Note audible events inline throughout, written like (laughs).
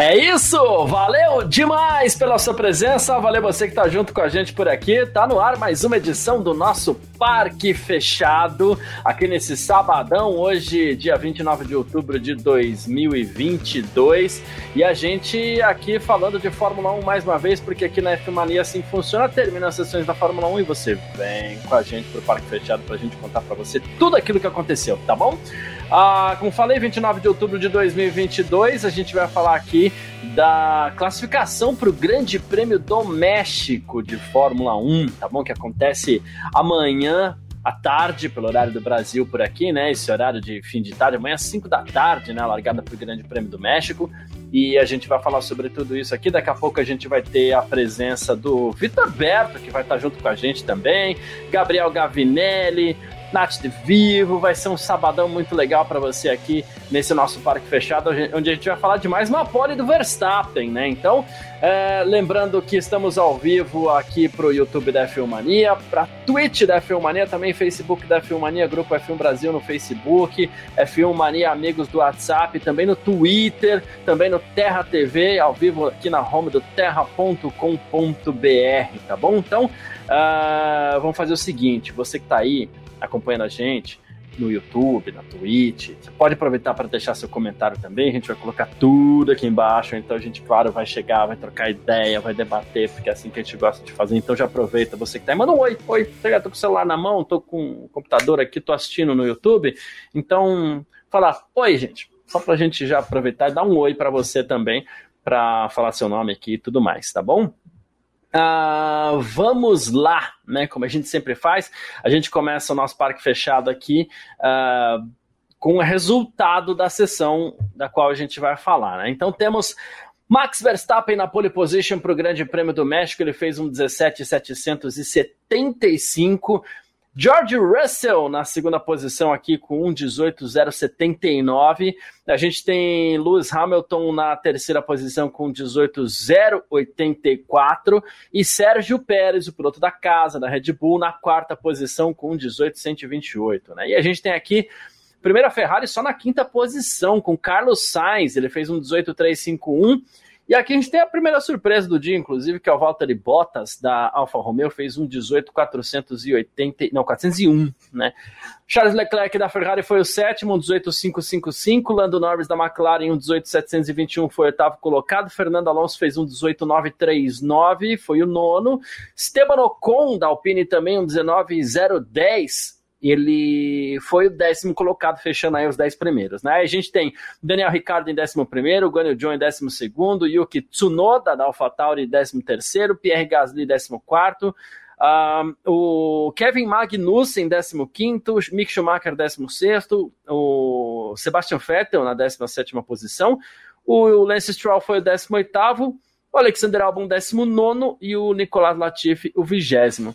É isso! Valeu demais pela sua presença, valeu você que tá junto com a gente por aqui. Tá no ar mais uma edição do nosso Parque Fechado, aqui nesse sabadão, hoje, dia 29 de outubro de 2022. E a gente aqui falando de Fórmula 1 mais uma vez, porque aqui na F Mania assim funciona. Termina as sessões da Fórmula 1 e você vem com a gente pro Parque Fechado pra gente contar pra você tudo aquilo que aconteceu, tá bom? Ah, como falei, 29 de outubro de 2022, a gente vai falar aqui da classificação para o Grande Prêmio do México de Fórmula 1, tá bom? Que acontece amanhã à tarde, pelo horário do Brasil por aqui, né? Esse horário de fim de tarde, amanhã às 5 da tarde, né? Largada para o Grande Prêmio do México. E a gente vai falar sobre tudo isso aqui. Daqui a pouco a gente vai ter a presença do Vitor Berto, que vai estar junto com a gente também, Gabriel Gavinelli, Nath de Vivo, vai ser um sabadão muito legal para você aqui nesse nosso parque fechado, onde a gente vai falar de mais uma pole do Verstappen, né? Então, é, lembrando que estamos ao vivo aqui pro YouTube da F1 Mania, pra Twitch da F1 Mania, também Facebook da F1 Mania, Grupo F1 Brasil no Facebook, F1 Mania Amigos do WhatsApp, também no Twitter, também no Terra TV, ao vivo aqui na home do terra.com.br, tá bom? Então, uh, vamos fazer o seguinte, você que tá aí, acompanhando a gente no YouTube, na Twitch. Você pode aproveitar para deixar seu comentário também. A gente vai colocar tudo aqui embaixo. Então a gente, claro, vai chegar, vai trocar ideia, vai debater, porque é assim que a gente gosta de fazer. Então já aproveita você que tá aí. Manda um oi, oi. Tô com o celular na mão, tô com o computador aqui, tô assistindo no YouTube. Então, falar, oi, gente. Só pra gente já aproveitar e dar um oi para você também, para falar seu nome aqui e tudo mais, tá bom? Uh, vamos lá, né? Como a gente sempre faz, a gente começa o nosso parque fechado aqui uh, com o resultado da sessão da qual a gente vai falar. Né? Então temos Max Verstappen na pole position para o Grande Prêmio do México, ele fez um 17,775. George Russell na segunda posição aqui com 1,18,079. A gente tem Lewis Hamilton na terceira posição com 18,084 e Sérgio Pérez, o piloto da casa da Red Bull, na quarta posição com 18,128. Né? E a gente tem aqui primeira Ferrari só na quinta posição com Carlos Sainz, ele fez um 18,351 e aqui a gente tem a primeira surpresa do dia, inclusive, que é o Valtteri Bottas, da Alfa Romeo, fez um 18,480, não, 401, né? Charles Leclerc da Ferrari foi o sétimo, um 18,555. Lando Norris da McLaren, um 18,721, foi o oitavo colocado. Fernando Alonso fez um 18,939, foi o nono. Esteban Ocon da Alpine também, um 19,010 ele foi o décimo colocado, fechando aí os dez primeiros. Né? A gente tem Daniel Ricciardo em décimo primeiro, Guanyu John em décimo segundo, Yuki Tsunoda da AlphaTauri em décimo terceiro, Pierre Gasly décimo quarto, um, o Kevin Magnussen, 15, Mick Schumacher, 16, o Sebastian Vettel na 17 posição, o Lance Stroll foi o 18, o Alexander Albon, 19 e o Nicolas Latifi, o 20.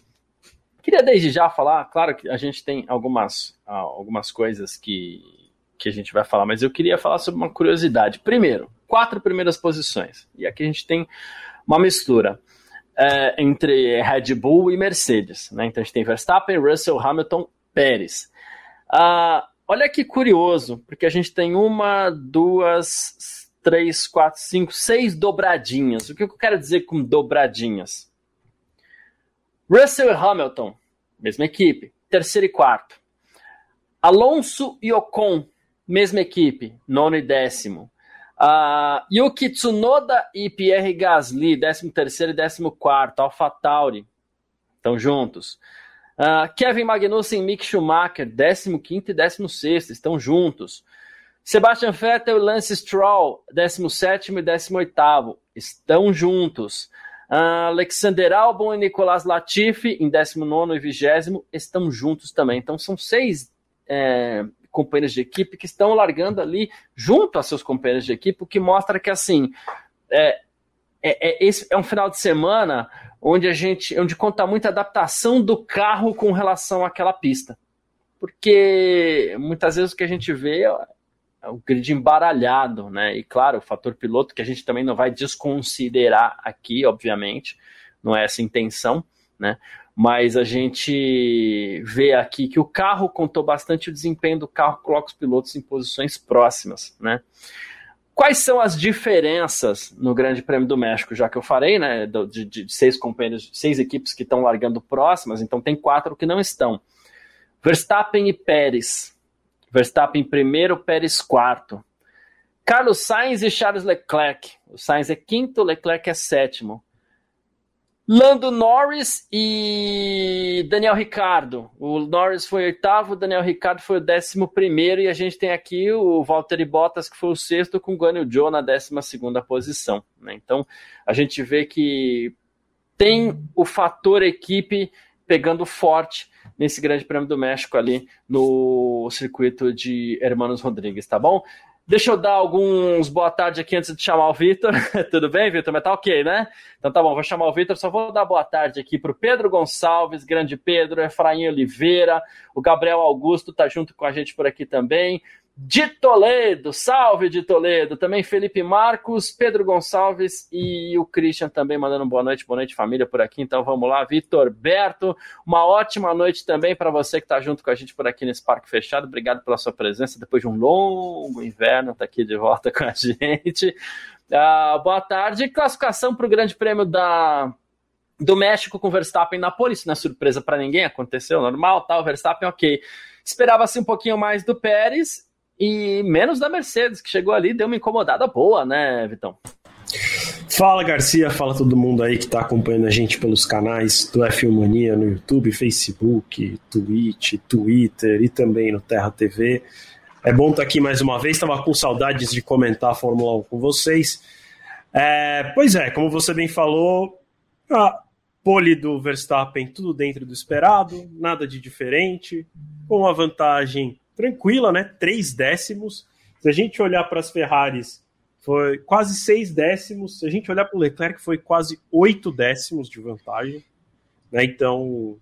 Queria desde já falar, claro que a gente tem algumas, ah, algumas coisas que, que a gente vai falar, mas eu queria falar sobre uma curiosidade. Primeiro, quatro primeiras posições. E aqui a gente tem uma mistura é, entre Red Bull e Mercedes. Né? Então a gente tem Verstappen, Russell, Hamilton, Pérez. Ah, olha que curioso, porque a gente tem uma, duas, três, quatro, cinco, seis dobradinhas. O que eu quero dizer com dobradinhas? Russell e Hamilton, mesma equipe, terceiro e quarto. Alonso e Ocon, mesma equipe, nono e décimo. Uh, Yuki Tsunoda e Pierre Gasly, décimo terceiro e décimo quarto. AlphaTauri, estão juntos. Uh, Kevin Magnussen e Mick Schumacher, décimo quinto e décimo sexto, estão juntos. Sebastian Vettel e Lance Stroll, décimo sétimo e décimo oitavo, estão juntos. Alexander Albon e Nicolas Latifi, em 19 e 20, estão juntos também. Então são seis é, companheiros de equipe que estão largando ali junto a seus companheiros de equipe, o que mostra que assim é, é, é, esse é um final de semana onde a gente onde conta muita adaptação do carro com relação àquela pista. Porque muitas vezes o que a gente vê o grid embaralhado, né? E claro, o fator piloto que a gente também não vai desconsiderar aqui, obviamente, não é essa a intenção, né? Mas a gente vê aqui que o carro contou bastante o desempenho do carro, coloca os pilotos em posições próximas, né? Quais são as diferenças no Grande Prêmio do México, já que eu falei, né, de, de seis companheiros, seis equipes que estão largando próximas, então tem quatro que não estão. Verstappen e Pérez. Verstappen primeiro, Pérez quarto. Carlos Sainz e Charles Leclerc. O Sainz é quinto, Leclerc é sétimo. Lando Norris e Daniel Ricardo. O Norris foi oitavo, o Daniel Ricardo foi o décimo primeiro e a gente tem aqui o Valtteri Bottas que foi o sexto com o Guanyu Zhou na décima segunda posição. Né? Então a gente vê que tem o fator equipe pegando forte nesse Grande Prêmio do México ali no circuito de Hermanos Rodrigues, tá bom? Deixa eu dar alguns boa tarde aqui antes de chamar o Vitor. (laughs) Tudo bem, Vitor? Mas tá ok, né? Então tá bom, vou chamar o Vitor. Só vou dar boa tarde aqui para o Pedro Gonçalves, grande Pedro, Efraim Oliveira, o Gabriel Augusto tá junto com a gente por aqui também de Toledo, salve de Toledo, também Felipe Marcos, Pedro Gonçalves e o Christian também mandando boa noite, boa noite família por aqui, então vamos lá, Vitor Berto, uma ótima noite também para você que está junto com a gente por aqui nesse parque fechado, obrigado pela sua presença, depois de um longo inverno, está aqui de volta (laughs) com a gente, uh, boa tarde, classificação para o grande prêmio da do México com Verstappen na pole, isso não é surpresa para ninguém, aconteceu normal, tal, tá, Verstappen ok, esperava-se um pouquinho mais do Pérez, e menos da Mercedes, que chegou ali deu uma incomodada boa, né, Vitão? Fala Garcia, fala todo mundo aí que está acompanhando a gente pelos canais do F1 Mania no YouTube, Facebook, Twitch, Twitter e também no Terra TV. É bom estar tá aqui mais uma vez, estava com saudades de comentar a Fórmula 1 com vocês. É, pois é, como você bem falou, a pole do Verstappen, tudo dentro do esperado, nada de diferente, com a vantagem tranquila, né? Três décimos. Se a gente olhar para as Ferraris, foi quase seis décimos. Se a gente olhar para o Leclerc, foi quase oito décimos de vantagem. Né? Então,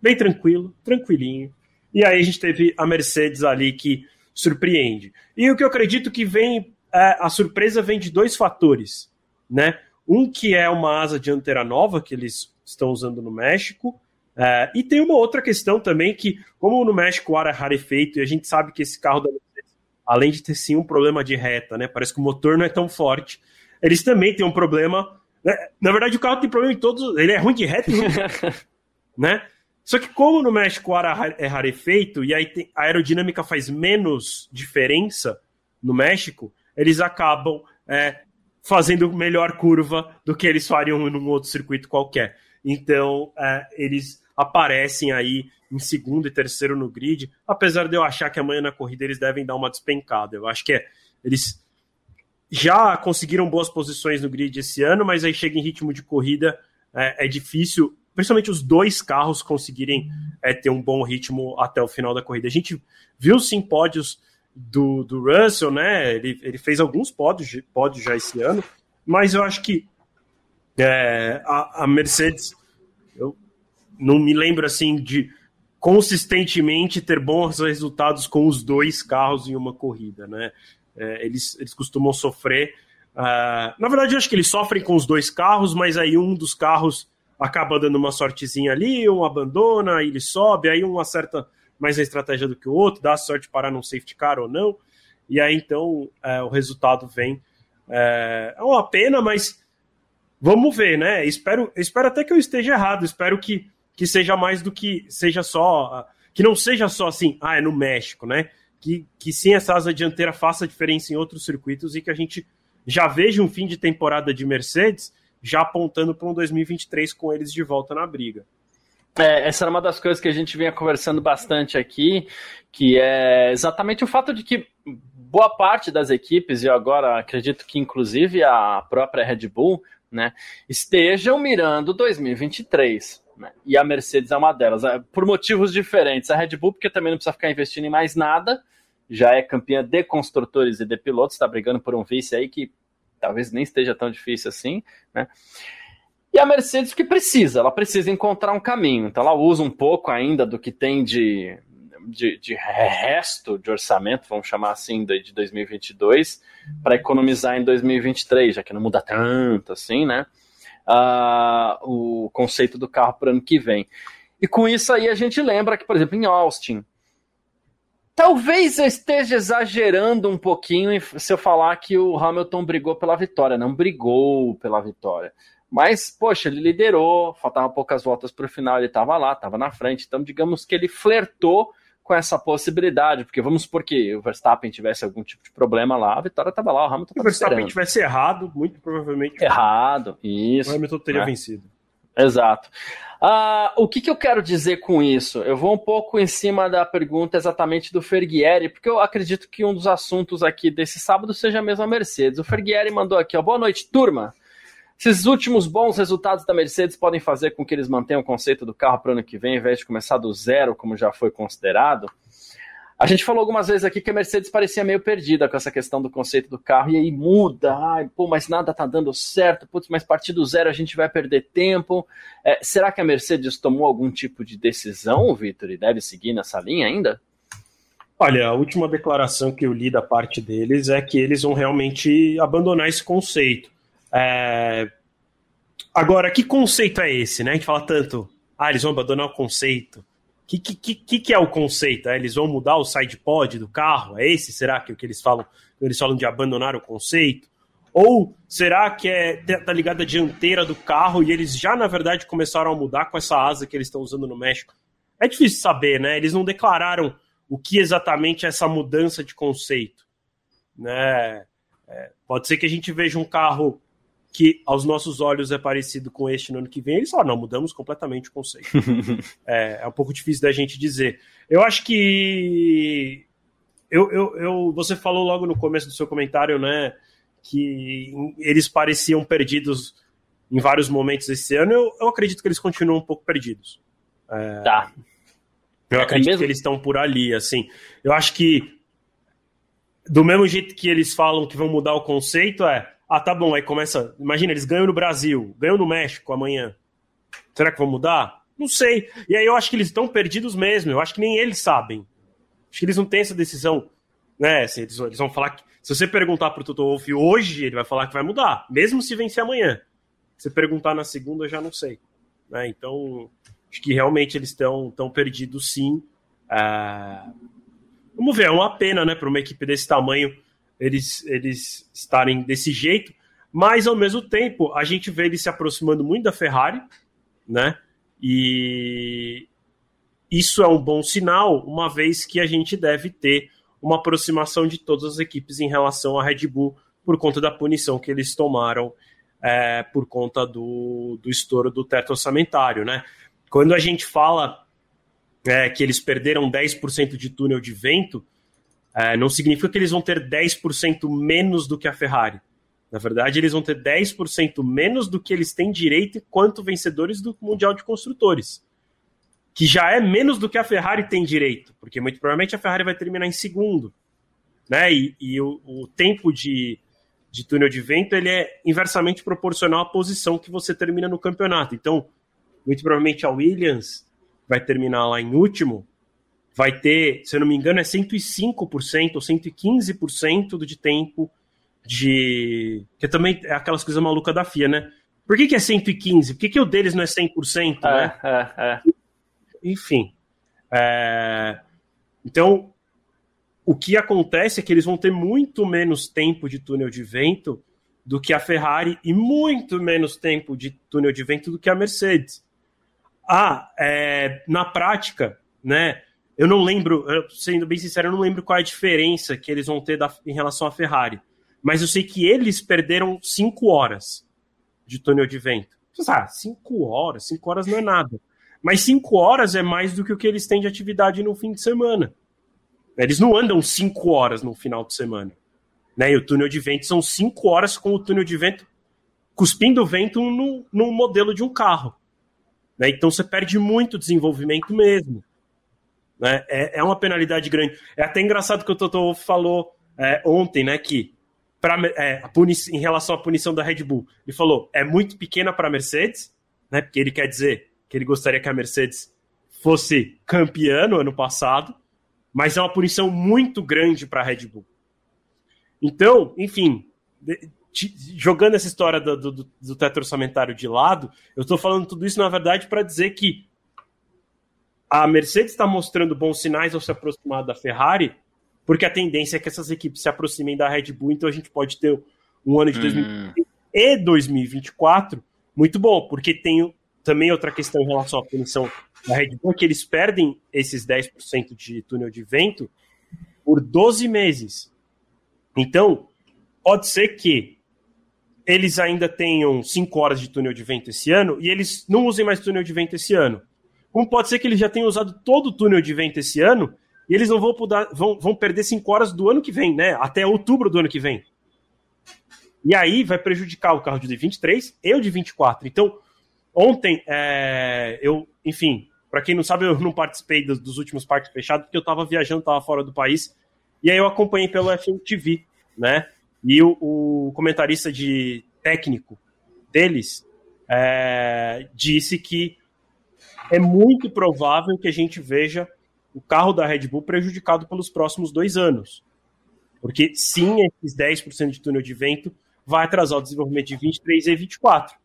bem tranquilo, tranquilinho. E aí a gente teve a Mercedes ali que surpreende. E o que eu acredito que vem, é, a surpresa vem de dois fatores, né? Um que é uma asa dianteira nova que eles estão usando no México, é, e tem uma outra questão também que, como no México o ar é rarefeito e a gente sabe que esse carro da Mercedes, além de ter sim um problema de reta, né, parece que o motor não é tão forte, eles também têm um problema. Né, na verdade, o carro tem problema em todos. Ele é ruim de reta e ruim de (laughs) né? Só que como no México o ar é rarefeito e aí tem, a aerodinâmica faz menos diferença no México, eles acabam é, fazendo melhor curva do que eles fariam num outro circuito qualquer. Então, é, eles aparecem aí em segundo e terceiro no grid, apesar de eu achar que amanhã na corrida eles devem dar uma despencada. Eu acho que é, eles já conseguiram boas posições no grid esse ano, mas aí chega em ritmo de corrida, é, é difícil, principalmente os dois carros conseguirem é, ter um bom ritmo até o final da corrida. A gente viu sim pódios do, do Russell, né? Ele, ele fez alguns pódios, pódios já esse ano, mas eu acho que é, a, a Mercedes não me lembro assim de consistentemente ter bons resultados com os dois carros em uma corrida, né? É, eles, eles costumam sofrer. Uh, na verdade, eu acho que eles sofrem com os dois carros, mas aí um dos carros acaba dando uma sortezinha ali, um abandona, ele sobe, aí um acerta mais a estratégia do que o outro, dá sorte para não safety car ou não, e aí então é, o resultado vem. É, é uma pena, mas vamos ver, né? Espero, espero até que eu esteja errado, espero que que seja mais do que seja só. Que não seja só assim, ah, é no México, né? Que, que sim, essa asa dianteira faça diferença em outros circuitos e que a gente já veja um fim de temporada de Mercedes já apontando para um 2023 com eles de volta na briga. É, essa era uma das coisas que a gente vinha conversando bastante aqui, que é exatamente o fato de que boa parte das equipes, e agora acredito que inclusive a própria Red Bull, né, estejam mirando 2023. Né? E a Mercedes é uma delas, é, por motivos diferentes. A Red Bull, porque também não precisa ficar investindo em mais nada, já é campeã de construtores e de pilotos, está brigando por um vice aí que talvez nem esteja tão difícil assim, né? E a Mercedes que precisa, ela precisa encontrar um caminho. Então ela usa um pouco ainda do que tem de de, de, resto de orçamento, vamos chamar assim, de, de 2022, para economizar em 2023, já que não muda tanto assim, né? Uh, o conceito do carro para o ano que vem. E com isso aí a gente lembra que, por exemplo, em Austin, talvez eu esteja exagerando um pouquinho se eu falar que o Hamilton brigou pela vitória. Não brigou pela vitória. Mas, poxa, ele liderou, faltavam poucas voltas para o final, ele estava lá, estava na frente. Então, digamos que ele flertou com essa possibilidade, porque vamos supor que o Verstappen tivesse algum tipo de problema lá, a vitória estava lá, o Hamilton estava Se o Verstappen tivesse errado, muito provavelmente. Errado, isso. O Hamilton teria né? vencido. Exato. Uh, o que, que, eu quero dizer com isso? Eu vou um pouco em cima da pergunta exatamente do Ferguieri, porque eu acredito que um dos assuntos aqui desse sábado seja mesmo a Mercedes. O Ferguieri mandou aqui, ó, boa noite, turma. Esses últimos bons resultados da Mercedes podem fazer com que eles mantenham o conceito do carro para o ano que vem, ao invés de começar do zero, como já foi considerado. A gente falou algumas vezes aqui que a Mercedes parecia meio perdida com essa questão do conceito do carro, e aí muda, ai, pô, mas nada tá dando certo, putz, mas partir do zero a gente vai perder tempo. É, será que a Mercedes tomou algum tipo de decisão, Vitor, e deve seguir nessa linha ainda? Olha, a última declaração que eu li da parte deles é que eles vão realmente abandonar esse conceito. É... Agora, que conceito é esse, né? Que fala tanto, ah, eles vão abandonar o conceito. O que, que, que, que, é o conceito? É, eles vão mudar o side pod do carro? É esse, será que é o que eles falam? Eles falam de abandonar o conceito? Ou será que é tá ligado à dianteira do carro e eles já, na verdade, começaram a mudar com essa asa que eles estão usando no México? É difícil saber, né? Eles não declararam o que exatamente é essa mudança de conceito. Né? É, pode ser que a gente veja um carro que aos nossos olhos é parecido com este no ano que vem, eles falam, não, mudamos completamente o conceito. (laughs) é, é, um pouco difícil da gente dizer. Eu acho que. Eu, eu, eu, você falou logo no começo do seu comentário, né, que eles pareciam perdidos em vários momentos esse ano. Eu, eu acredito que eles continuam um pouco perdidos. É, tá. Eu acredito é que eles estão por ali, assim. Eu acho que do mesmo jeito que eles falam que vão mudar o conceito, é ah, tá bom, aí começa. Imagina, eles ganham no Brasil, ganham no México amanhã. Será que vão mudar? Não sei. E aí eu acho que eles estão perdidos mesmo. Eu acho que nem eles sabem. Acho que eles não têm essa decisão. Né? Assim, eles, eles, vão falar que. Se você perguntar pro Toto Wolff hoje, ele vai falar que vai mudar, mesmo se vencer amanhã. Se perguntar na segunda, eu já não sei. Né? Então, acho que realmente eles estão tão perdidos sim. Ah, vamos ver, é uma pena, né, para uma equipe desse tamanho eles, eles estarem desse jeito, mas ao mesmo tempo a gente vê eles se aproximando muito da Ferrari, né? E isso é um bom sinal, uma vez que a gente deve ter uma aproximação de todas as equipes em relação à Red Bull por conta da punição que eles tomaram é, por conta do, do estouro do teto orçamentário, né? Quando a gente fala é, que eles perderam 10% de túnel de vento, é, não significa que eles vão ter 10% menos do que a Ferrari. Na verdade, eles vão ter 10% menos do que eles têm direito enquanto vencedores do Mundial de Construtores. Que já é menos do que a Ferrari tem direito, porque muito provavelmente a Ferrari vai terminar em segundo. Né? E, e o, o, tempo de, de túnel de vento ele é inversamente proporcional à posição que você termina no campeonato. Então, muito provavelmente a Williams vai terminar lá em último, vai ter, se eu não me engano, é 105% ou 115% de tempo de. Que também é aquelas coisas malucas da FIA, né? Por que, que é 115? Por que, que o deles não é 100%? É, né? É, é. Enfim. É... Então, o que acontece é que eles vão ter muito menos tempo de túnel de vento do que a Ferrari e muito menos tempo de túnel de vento do que a Mercedes. Ah, é, na prática, né? Eu não lembro, sendo bem sincero, eu não lembro qual é a diferença que eles vão ter da, em relação à Ferrari. Mas eu sei que eles perderam 5 horas de túnel de vento. Ah, 5 horas, 5 horas não é nada. Mas 5 horas é mais do que o que eles têm de atividade no fim de semana. Eles não andam 5 horas no final de semana. Né? E o túnel de vento são 5 horas com o túnel de vento cuspindo vento no, no modelo de um carro. Né? Então você perde muito desenvolvimento mesmo. Né? É, é uma penalidade grande. É até engraçado que o Toto falou é, ontem, né, que pra, é, em relação à punição da Red Bull, ele falou é muito pequena para a Mercedes, né, porque ele quer dizer que ele gostaria que a Mercedes fosse campeã no ano passado, mas é uma punição muito grande para a Red Bull. Então, enfim, jogando essa história do, do, do teto orçamentário de lado, eu estou falando tudo isso, na verdade, para dizer que a Mercedes está mostrando bons sinais ao se aproximar da Ferrari, porque a tendência é que essas equipes se aproximem da Red Bull, então a gente pode ter um ano de 2020 hum. e 2024 muito bom, porque tem também outra questão em relação à punição da Red Bull, que eles perdem esses 10% de túnel de vento por 12 meses. Então, pode ser que eles ainda tenham 5 horas de túnel de vento esse ano e eles não usem mais túnel de vento esse ano. Como pode ser que eles já tenham usado todo o túnel de vento esse ano e eles não vão, vão, vão perder 5 horas do ano que vem, né? Até outubro do ano que vem. E aí vai prejudicar o carro de 23 e o de 24. Então, ontem, é, eu, enfim, para quem não sabe, eu não participei dos, dos últimos parques fechados, porque eu estava viajando, estava fora do país. E aí eu acompanhei pelo FMTV, né? E o, o comentarista de técnico deles é, disse que é muito provável que a gente veja o carro da Red Bull prejudicado pelos próximos dois anos. Porque sim, esses 10% de túnel de vento vai atrasar o desenvolvimento de 23 e 24. O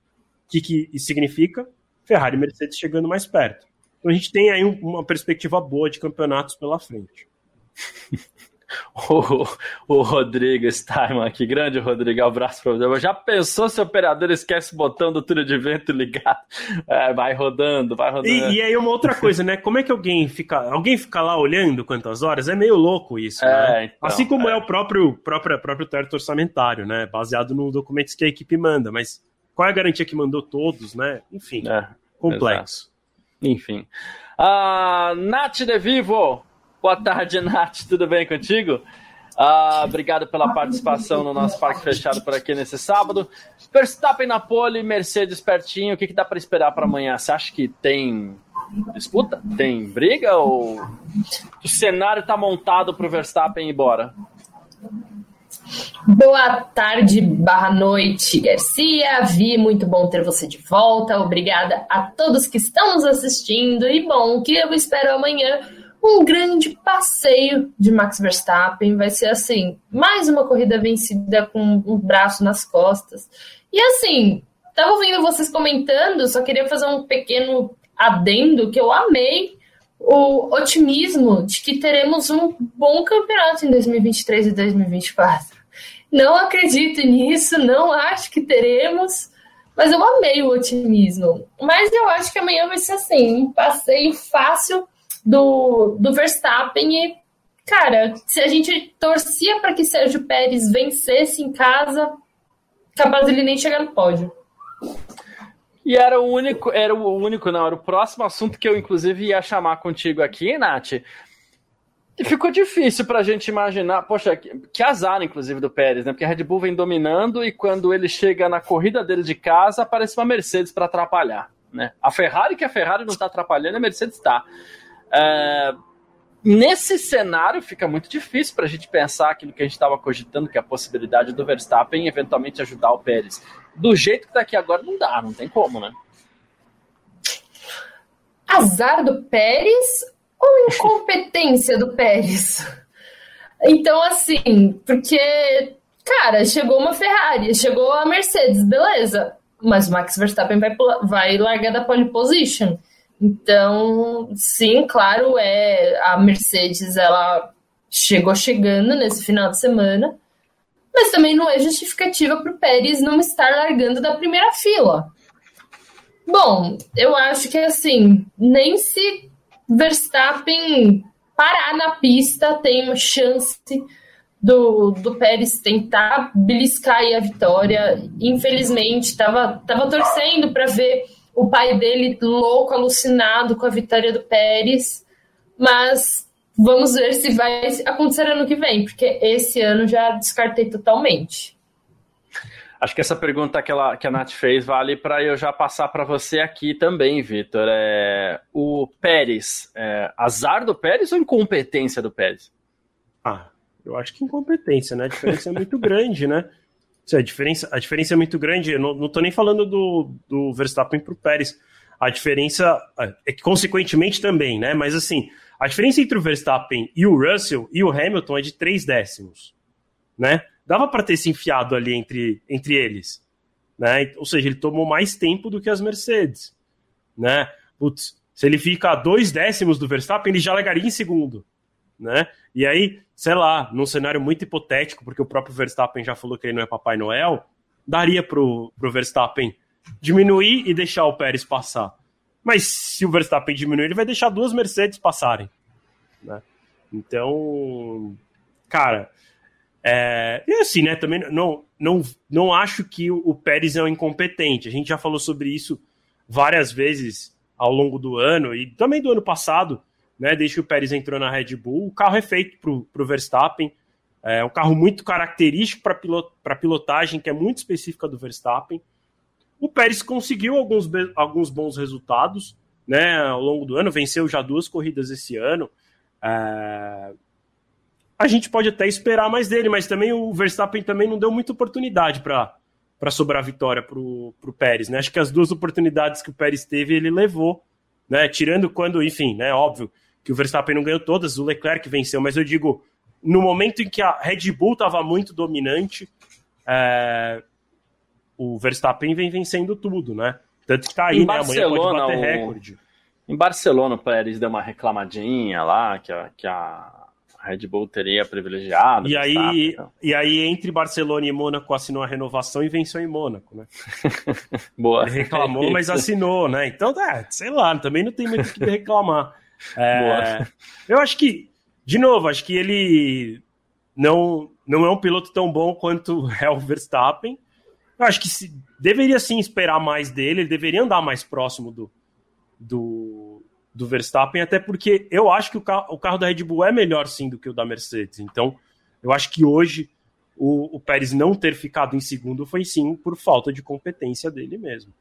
que, que isso significa? Ferrari e Mercedes chegando mais perto. Então a gente tem aí uma perspectiva boa de campeonatos pela frente. (laughs) (laughs) O, o Rodrigo Steinman aqui, grande Rodrigo, abraço para você. Já pensou se o operador esquece o botão do túnel de vento ligado? É, vai rodando, vai rodando. E, e, aí uma outra (laughs) coisa, né? Como é que alguém fica, alguém fica lá olhando quantas horas? É meio louco isso, é, né? Então, assim como é, é o próprio, próprio, próprio teto orçamentário, né? Baseado no documentos que a equipe manda, mas qual é a garantia que mandou todos, né? Enfim, é, complexo. Exato. Enfim. Uh, Nath De Vivo, Boa tarde, Nath. Tudo bem contigo? Ah, obrigado pela participação no nosso parque fechado por aqui nesse sábado. Verstappen na pole, Mercedes pertinho. O que, que dá para esperar para amanhã? Você acha que tem disputa? Tem briga? Ou o cenário está montado para o Verstappen ir embora? Boa tarde, barra noite, Garcia. Vi, muito bom ter você de volta. Obrigada a todos que estão nos assistindo. E bom, o que eu espero amanhã? Um grande passeio de Max Verstappen. Vai ser assim, mais uma corrida vencida com um braço nas costas. E assim, tava ouvindo vocês comentando, só queria fazer um pequeno adendo que eu amei o otimismo de que teremos um bom campeonato em 2023 e 2024. Não acredito nisso, não acho que teremos, mas eu amei o otimismo. Mas eu acho que amanhã vai ser assim, um passeio fácil do, do Verstappen e, cara, se a gente torcia para que Sérgio Pérez vencesse em casa, capaz ele nem chegar no pódio. E era o único, era o único, não, era o próximo assunto que eu, inclusive, ia chamar contigo aqui, Nath. E ficou difícil para a gente imaginar, poxa, que, azar, inclusive, do Pérez, né? Porque a Red Bull vem dominando e quando ele chega na corrida dele de casa, aparece uma Mercedes para atrapalhar, né? A Ferrari, que a Ferrari não está atrapalhando, a Mercedes está. É, nesse cenário fica muito difícil para a gente pensar aquilo que a gente estava cogitando, que é a possibilidade do Verstappen eventualmente ajudar o Pérez. Do jeito que está aqui agora, não dá, não tem como, né? Azar do Pérez ou incompetência do Pérez? Então, assim, porque, cara, chegou uma Ferrari, chegou a Mercedes, beleza. Mas o Max Verstappen vai, vai largar da pole position. Então, sim, claro, é a Mercedes ela chegou chegando nesse final de semana, mas também não é justificativa para o Pérez não estar largando da primeira fila. Bom, eu acho que assim, nem se Verstappen parar na pista tem uma chance do, do Pérez tentar beliscar a vitória. Infelizmente, estava tava torcendo para ver o pai dele louco, alucinado com a vitória do Pérez, mas vamos ver se vai acontecer ano que vem, porque esse ano já descartei totalmente. Acho que essa pergunta que, ela, que a Nath fez vale para eu já passar para você aqui também, Vitor. É, o Pérez, é, azar do Pérez ou incompetência do Pérez? Ah, eu acho que incompetência, né? A diferença é muito (laughs) grande, né? A diferença, a diferença é muito grande. Eu não estou nem falando do, do Verstappen para o Pérez. A diferença é que, consequentemente, também, né? Mas assim, a diferença entre o Verstappen e o Russell e o Hamilton é de três décimos, né? Dava para ter se enfiado ali entre, entre eles, né? Ou seja, ele tomou mais tempo do que as Mercedes, né? Putz, se ele fica a dois décimos do Verstappen, ele já largaria em segundo, né? E aí, sei lá, num cenário muito hipotético, porque o próprio Verstappen já falou que ele não é Papai Noel, daria pro, pro Verstappen diminuir e deixar o Pérez passar. Mas se o Verstappen diminuir, ele vai deixar duas Mercedes passarem. Né? Então, cara, é, e assim, né? Também não, não, não acho que o, Pérez é um incompetente. A gente já falou sobre isso várias vezes ao longo do ano e também do ano passado, né? Desde que o Pérez entrou na Red Bull, o carro é feito para o Verstappen. É um carro muito característico para pilot, pilotagem, que é muito específica do Verstappen. O Pérez conseguiu alguns, alguns bons resultados né, ao longo do ano, venceu já duas corridas esse ano. É... A gente pode até esperar mais dele, mas também o Verstappen também não deu muita oportunidade para sobrar vitória para o Pérez. Né? Acho que as duas oportunidades que o Pérez teve, ele levou. Né? Tirando quando, enfim, né, óbvio que o Verstappen não ganhou todas, o Leclerc venceu, mas eu digo, no momento em que a Red Bull estava muito dominante, é, o Verstappen vem vencendo tudo, né? Tanto que tá aí, em né? Barcelona, Amanhã pode bater o... recorde. Em Barcelona, o Pérez deu uma reclamadinha lá, que a, que a Red Bull teria privilegiado. E aí, então. e aí, entre Barcelona e Mônaco, assinou a renovação e venceu em Mônaco, né? (laughs) Boa. Ele reclamou, mas assinou, né? Então, é, sei lá, também não tem muito o que reclamar. (laughs) É. Eu acho que, de novo, acho que ele não, não é um piloto tão bom quanto (laughs) é o Verstappen, eu acho que se, deveria sim esperar mais dele, ele deveria andar mais próximo do, do, do Verstappen, até porque eu acho que o carro, o carro da Red Bull é melhor sim do que o da Mercedes. Então, eu acho que hoje o, o Pérez não ter ficado em segundo foi sim por falta de competência dele mesmo.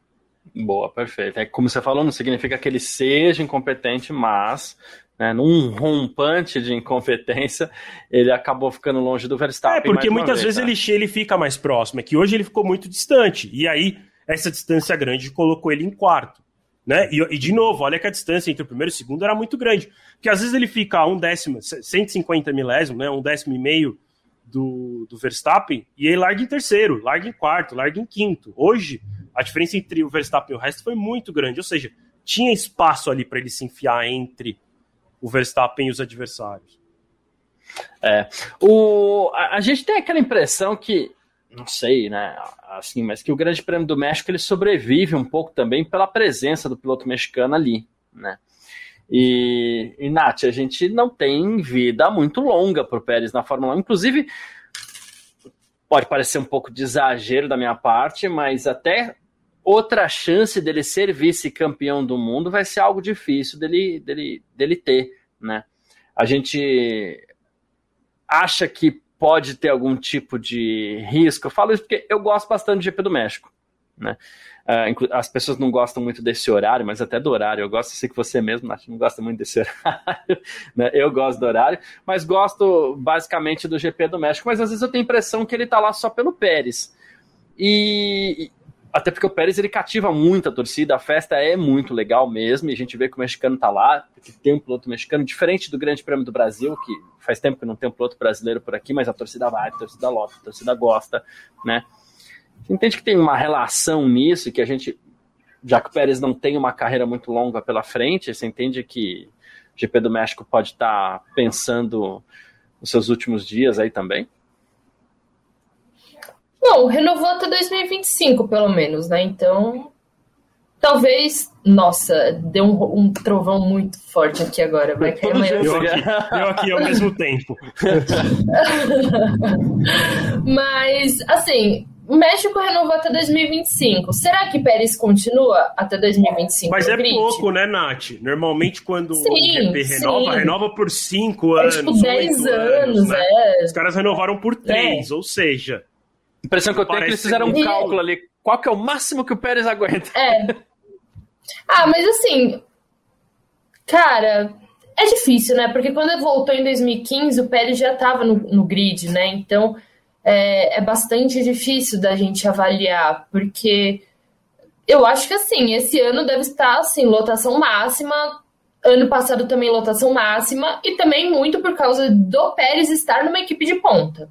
Boa, perfeito. É como você falou, não significa que ele seja incompetente, mas né, num rompante de incompetência, ele acabou ficando longe do Verstappen. É, porque muitas vez, vezes né? ele, ele fica mais próximo, é que hoje ele ficou muito distante, e aí essa distância grande colocou ele em quarto. Né? E, e, de novo, olha que a distância entre o primeiro e o segundo era muito grande. Porque às vezes ele fica a um décimo, 150 milésimo, né? um décimo e meio do, do Verstappen, e ele larga em terceiro, larga em quarto, larga em quinto. Hoje, a diferença entre o Verstappen e o resto foi muito grande, ou seja, tinha espaço ali para ele se enfiar entre o Verstappen e os adversários. É. O, a, a, gente tem aquela impressão que, não sei, né, assim, mas que o Grande Prêmio do México ele sobrevive um pouco também pela presença do piloto mexicano ali, né? E, e Nath, a gente não tem vida muito longa para o Pérez na Fórmula 1. Inclusive, pode parecer um pouco de exagero da minha parte, mas até outra chance dele ser vice-campeão do mundo vai ser algo difícil dele, dele, dele ter, né? A gente acha que pode ter algum tipo de risco. Eu falo isso porque eu gosto bastante do GP do México, né? Uh, as pessoas não gostam muito desse horário, mas até do horário. Eu gosto, sei que você mesmo não gosta muito desse (laughs) horário. né? Eu gosto do horário, mas gosto basicamente do GP do México. Mas às vezes eu tenho a impressão que ele tá lá só pelo Pérez. E, até porque o Pérez ele cativa muito a torcida, a festa é muito legal mesmo, e a gente vê que o mexicano tá lá, que tem um piloto mexicano, diferente do Grande Prêmio do Brasil, que faz tempo que não tem um piloto brasileiro por aqui, mas a torcida vai, a torcida lota, a torcida gosta, né? Entende que tem uma relação nisso, que a gente, já que o Pérez não tem uma carreira muito longa pela frente, você entende que o GP do México pode estar tá pensando nos seus últimos dias aí também? Não, renovou até 2025, pelo menos, né? Então, talvez. Nossa, deu um, um trovão muito forte aqui agora. Vai cair amanhã. Eu aqui, eu aqui ao mesmo tempo. (laughs) Mas, assim, o México renovou até 2025. Será que Pérez continua até 2025? Mas é grid? pouco, né, Nath? Normalmente, quando sim, o GP renova, sim. renova por 5 é anos. Tipo 10 anos, anos né? é. Os caras renovaram por 3, é. ou seja, impressão que eu tenho é que eles fizeram um cálculo ali. Qual que é o máximo que o Pérez aguenta? É. Ah, mas assim, cara, é difícil, né? Porque quando ele voltou em 2015, o Pérez já estava no, no, grid, né? Então é, é bastante difícil da gente avaliar, porque eu acho que assim, esse ano deve estar assim, lotação máxima ano passado também lotação máxima, e também muito por causa do Pérez estar numa equipe de ponta.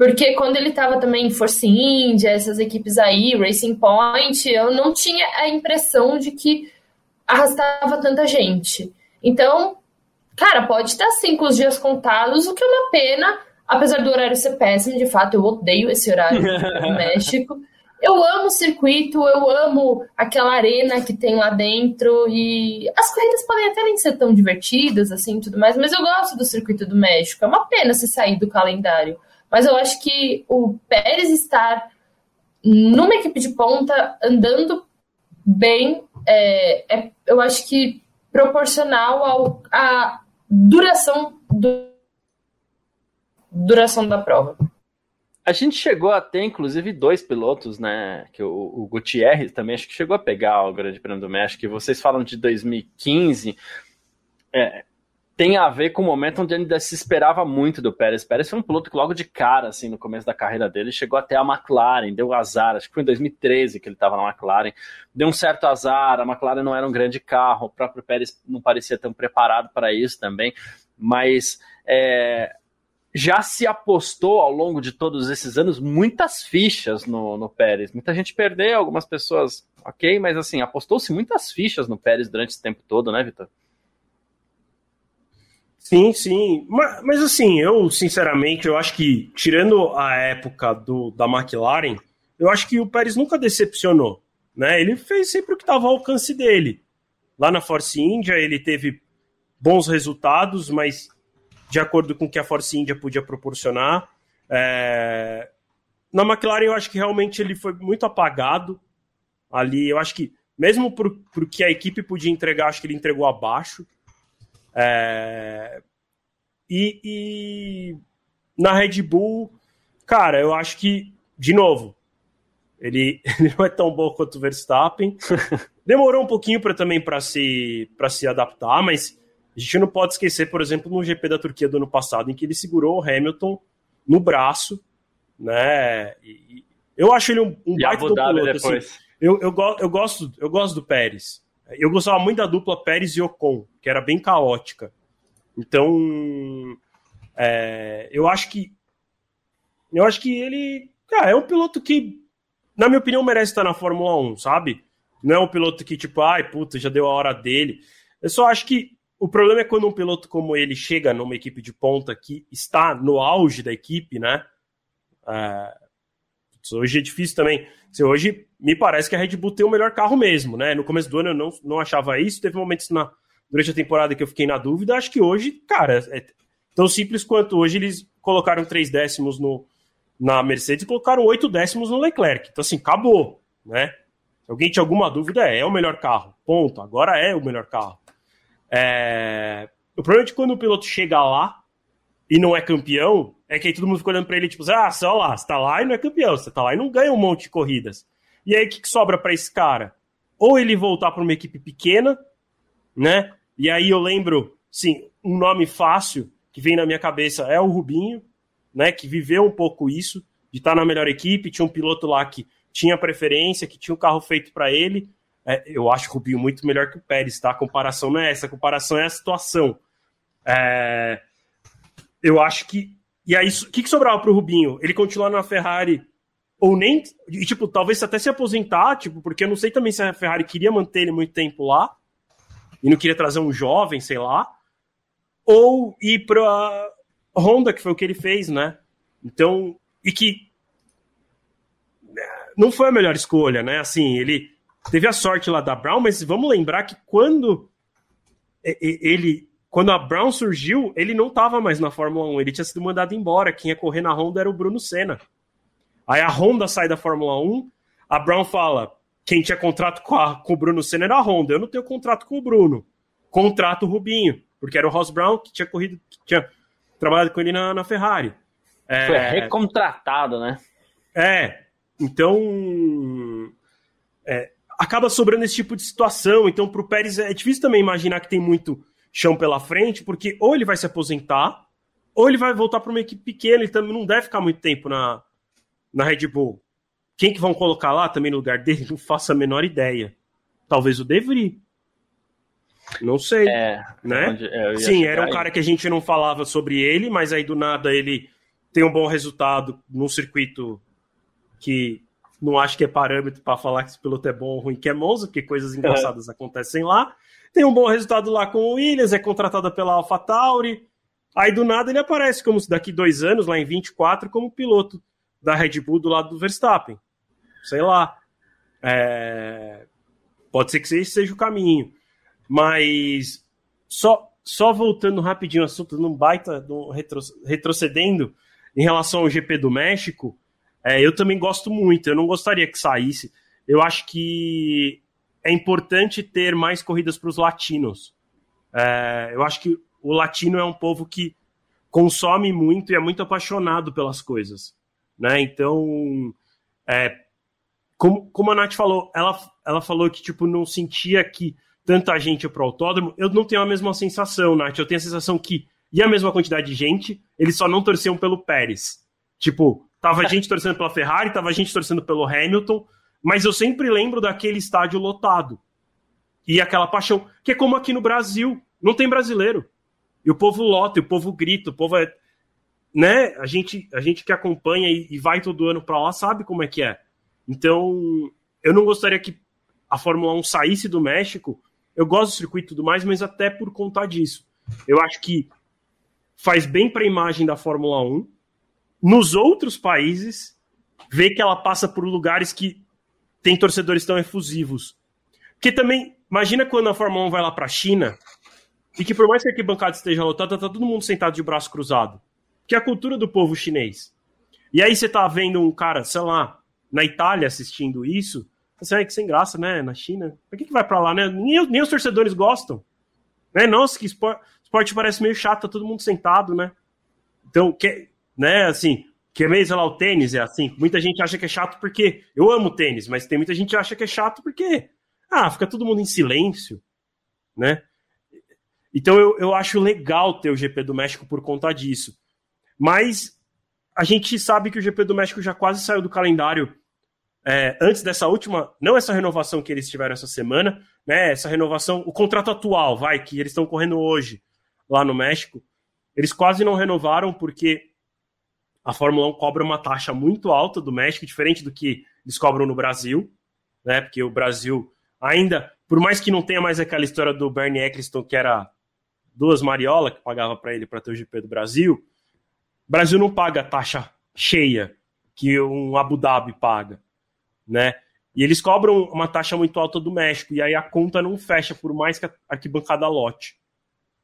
Porque quando ele estava também em Force India, essas equipes aí, Racing Point, eu não tinha a impressão de que arrastava tanta gente. Então, cara, pode estar sim com os dias contados, o que é uma pena, apesar do horário ser péssimo, de fato, eu odeio esse horário (laughs) no México. Eu amo o circuito, eu amo aquela arena que tem lá dentro e as corridas podem até nem ser tão divertidas assim, tudo mais, mas eu gosto do circuito do México. É uma pena se sair do calendário, mas eu acho que o Pérez estar numa equipe de ponta andando bem, é, é eu acho que proporcional ao, à duração do, duração da prova. A gente chegou a ter, inclusive, dois pilotos, né? Que o, o Gutierrez também acho que chegou a pegar o Grande Prêmio do México. E vocês falam de 2015. É, tem a ver com o momento onde ainda se esperava muito do Pérez. Pérez foi um piloto que logo de cara, assim, no começo da carreira dele, chegou até a McLaren, deu azar, acho que foi em 2013 que ele estava na McLaren, deu um certo azar, a McLaren não era um grande carro, o próprio Pérez não parecia tão preparado para isso também, mas é, já se apostou ao longo de todos esses anos muitas fichas no, no Pérez. Muita gente perdeu, algumas pessoas, ok, mas assim, apostou-se muitas fichas no Pérez durante esse tempo todo, né, Vitor? Sim, sim. Mas, mas, assim, eu, sinceramente, eu acho que, tirando a época do, da McLaren, eu acho que o Pérez nunca decepcionou. Né? Ele fez sempre o que estava ao alcance dele. Lá na Force India, ele teve bons resultados, mas de acordo com o que a Force India podia proporcionar. É... Na McLaren, eu acho que realmente ele foi muito apagado ali. Eu acho que, mesmo por, por que a equipe podia entregar, acho que ele entregou abaixo. É... E, e, na Red Bull, cara, eu acho que, de novo, ele, (laughs) ele não é tão bom quanto o Verstappen. (laughs) Demorou um pouquinho para também para se, se adaptar, mas a gente não pode esquecer, por exemplo, no GP da Turquia do ano passado, em que ele segurou o Hamilton no braço, né? E, eu acho ele um, um baita do piloto. Assim. Eu, eu, eu, gosto, eu gosto do Pérez. Eu gostava muito da dupla Pérez e Ocon, que era bem caótica. Então, é, eu acho que eu acho que ele, cara, é um piloto que, na minha opinião, merece estar na Fórmula 1, sabe? Não é um piloto que, tipo, ai, puta, já deu a hora dele. Eu só acho que o problema é quando um piloto como ele chega numa equipe de ponta que está no auge da equipe, né? É... Hoje é difícil também. Hoje me parece que a Red Bull tem o melhor carro mesmo, né? No começo do ano eu não, não achava isso. Teve momentos na, durante a temporada que eu fiquei na dúvida. Acho que hoje, cara, é tão simples quanto hoje eles colocaram três décimos no, na Mercedes e colocaram oito décimos no Leclerc. Então, assim, acabou, né? Se alguém tinha alguma dúvida, é, é o melhor carro. Ponto. Agora é o melhor carro. É... O problema é que quando o piloto chega lá e não é campeão, é que aí todo mundo fica olhando pra ele, tipo, ah, só lá, você tá lá e não é campeão, você tá lá e não ganha um monte de corridas. E aí o que, que sobra para esse cara? Ou ele voltar para uma equipe pequena, né? E aí eu lembro, sim, um nome fácil que vem na minha cabeça é o Rubinho, né? Que viveu um pouco isso, de estar tá na melhor equipe, tinha um piloto lá que tinha preferência, que tinha um carro feito para ele, é, eu acho o Rubinho muito melhor que o Pérez, tá? A comparação não é essa, a comparação é a situação. É, eu acho que. E aí, o que, que sobrava pro Rubinho? Ele continuar na Ferrari ou nem. E, tipo, talvez até se aposentar, tipo, porque eu não sei também se a Ferrari queria manter ele muito tempo lá e não queria trazer um jovem, sei lá. Ou ir pra Honda, que foi o que ele fez, né? Então. E que. Não foi a melhor escolha, né? Assim, ele teve a sorte lá da Brown, mas vamos lembrar que quando ele quando a Brown surgiu, ele não estava mais na Fórmula 1, ele tinha sido mandado embora. Quem ia correr na Honda era o Bruno Senna. Aí a Honda sai da Fórmula 1, a Brown fala: quem tinha contrato com, a, com o Bruno Senna era a Honda. Eu não tenho contrato com o Bruno. Contrato o Rubinho, porque era o Ross Brown que tinha corrido, que tinha trabalhado com ele na, na Ferrari. É, Foi recontratado, né? É. Então. É, acaba sobrando esse tipo de situação. Então, para o Pérez é difícil também imaginar que tem muito chão pela frente, porque ou ele vai se aposentar, ou ele vai voltar para uma equipe pequena. Ele também não deve ficar muito tempo na, na Red Bull. Quem que vão colocar lá também no lugar dele? Não faço a menor ideia. Talvez o De Vries. Não sei. É, né? É, Sim, era um aí. cara que a gente não falava sobre ele, mas aí do nada ele tem um bom resultado num circuito que não acho que é parâmetro para falar que esse piloto é bom ou ruim, que é Monza, porque coisas engraçadas é. acontecem lá. Tem um bom resultado lá com o Williams, é contratada pela AlphaTauri. Aí do nada ele aparece como se daqui dois anos, lá em 24, como piloto da Red Bull do lado do Verstappen. Sei lá. É... Pode ser que esse seja o caminho. Mas só, só voltando rapidinho ao assunto, num baita, num retro, retrocedendo em relação ao GP do México, é, eu também gosto muito. Eu não gostaria que saísse. Eu acho que é importante ter mais corridas para os latinos. É, eu acho que o latino é um povo que consome muito e é muito apaixonado pelas coisas. Né? Então, é, como, como a Nath falou, ela, ela falou que tipo, não sentia que tanta gente para o autódromo. Eu não tenho a mesma sensação, Nath. Eu tenho a sensação que ia a mesma quantidade de gente, eles só não torciam pelo Pérez. Tipo, tava gente torcendo pela Ferrari, tava gente torcendo pelo Hamilton, mas eu sempre lembro daquele estádio lotado. E aquela paixão, que é como aqui no Brasil, não tem brasileiro. E o povo lota, e o povo grita, o povo é. Né? A gente, a gente que acompanha e, e vai todo ano para lá sabe como é que é. Então, eu não gostaria que a Fórmula 1 saísse do México. Eu gosto do circuito e tudo mais, mas até por conta disso. Eu acho que faz bem para a imagem da Fórmula 1. Nos outros países, vê que ela passa por lugares que tem torcedores tão efusivos. Porque também, imagina quando a Fórmula 1 vai lá para a China e que por mais que a arquibancada esteja lotada, tá todo mundo sentado de braço cruzado. Que é a cultura do povo chinês. E aí você tá vendo um cara, sei lá, na Itália assistindo isso, você vai que sem graça, né? Na China. Por que, que vai para lá, né? Nem, nem, os torcedores gostam. Né? Nossa, que esporte, esporte parece meio chato, tá todo mundo sentado, né? Então, que, né, assim, que meio, sei lá, o tênis é assim. Muita gente acha que é chato porque. Eu amo tênis, mas tem muita gente que acha que é chato porque. Ah, fica todo mundo em silêncio, né? Então eu, eu acho legal ter o GP do México por conta disso. Mas a gente sabe que o GP do México já quase saiu do calendário é, antes dessa última, não essa renovação que eles tiveram essa semana, né? Essa renovação, o contrato atual, vai, que eles estão correndo hoje lá no México. Eles quase não renovaram porque a Fórmula 1 cobra uma taxa muito alta do México, diferente do que eles cobram no Brasil, né? Porque o Brasil ainda, por mais que não tenha mais aquela história do Bernie Eccleston, que era duas Mariola que pagava para ele para ter o GP do Brasil, o Brasil não paga a taxa cheia que um Abu Dhabi paga, né? E eles cobram uma taxa muito alta do México, e aí a conta não fecha, por mais que a arquibancada lote,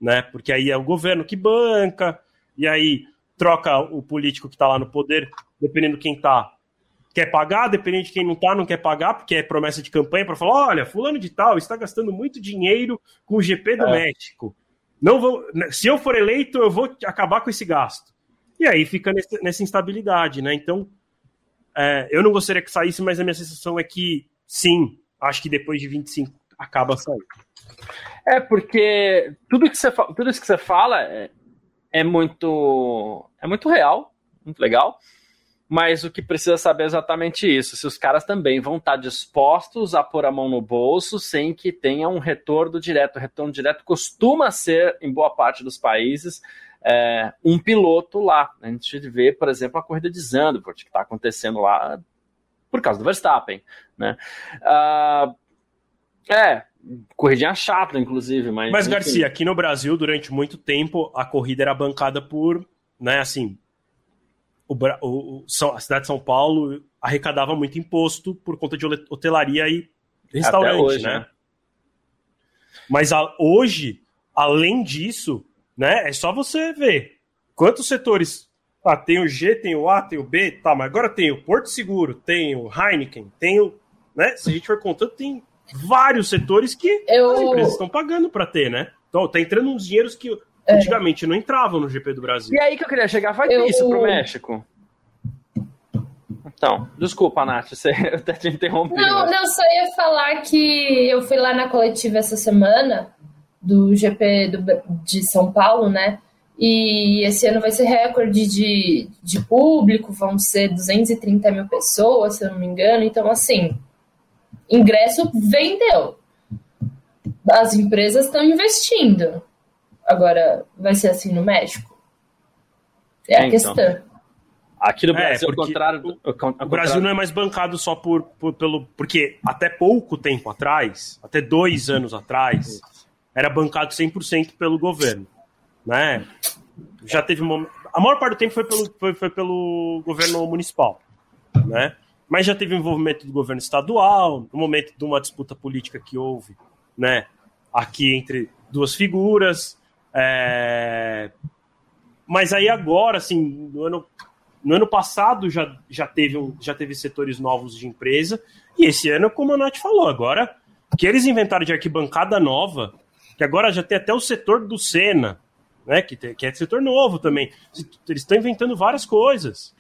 né? Porque aí é o governo que banca, e aí troca o político que está lá no poder, dependendo quem está, quer pagar, dependendo de quem não está, não quer pagar, porque é promessa de campanha para falar: olha, fulano de tal está gastando muito dinheiro com o GP do é. México. Não vou, né, se eu for eleito, eu vou acabar com esse gasto. E aí fica nesse, nessa instabilidade, né? Então, é, eu não gostaria que saísse, mas a minha sensação é que sim, acho que depois de 25 acaba saindo. É, porque tudo, que você, tudo isso que você fala é, é muito, é muito real, muito legal. Mas o que precisa saber é exatamente isso: se os caras também vão estar dispostos a pôr a mão no bolso sem que tenha um retorno direto. O retorno direto costuma ser, em boa parte dos países, é, um piloto lá. A gente vê, por exemplo, a corrida de Zandvoort, que está acontecendo lá por causa do Verstappen. Né? Uh, é, corridinha chata, inclusive. Mas, mas Garcia, aqui no Brasil, durante muito tempo, a corrida era bancada por, né, assim, o, o, a cidade de São Paulo arrecadava muito imposto por conta de hotelaria e restaurante, hoje, né? né? Mas a, hoje, além disso, né, é só você ver quantos setores. Ah, tem o G, tem o A, tem o B, tá, mas agora tem o Porto Seguro, tem o Heineken, tem o. Né, se a gente for contando, tem vários setores que Eu... as empresas estão pagando para ter, né? Então, tá entrando uns dinheiros que é. Antigamente não entravam no GP do Brasil. E aí que eu queria chegar, faz eu... isso pro México. Então, desculpa, Nath, (laughs) você, eu até te interrompi. Não, mas... não, só ia falar que eu fui lá na coletiva essa semana do GP do, de São Paulo, né? E esse ano vai ser recorde de, de público, vão ser 230 mil pessoas, se eu não me engano. Então, assim, ingresso vendeu. as empresas estão investindo. Agora, vai ser assim no México? É, é a então. questão. Aqui no é, Brasil, é, ao contrário. O, ao contrário. o Brasil não é mais bancado só por, por, pelo. Porque até pouco tempo atrás, até dois anos atrás, era bancado 100% pelo governo. Né? Já teve uma, A maior parte do tempo foi pelo, foi, foi pelo governo municipal. Né? Mas já teve envolvimento do governo estadual, no momento de uma disputa política que houve né, aqui entre duas figuras. É... Mas aí agora, assim, no ano no ano passado já, já, teve um, já teve setores novos de empresa, e esse ano, como a Nath falou, agora que eles inventaram de arquibancada nova, que agora já tem até o setor do Senna, né, que, tem, que é setor novo também. Eles estão inventando várias coisas,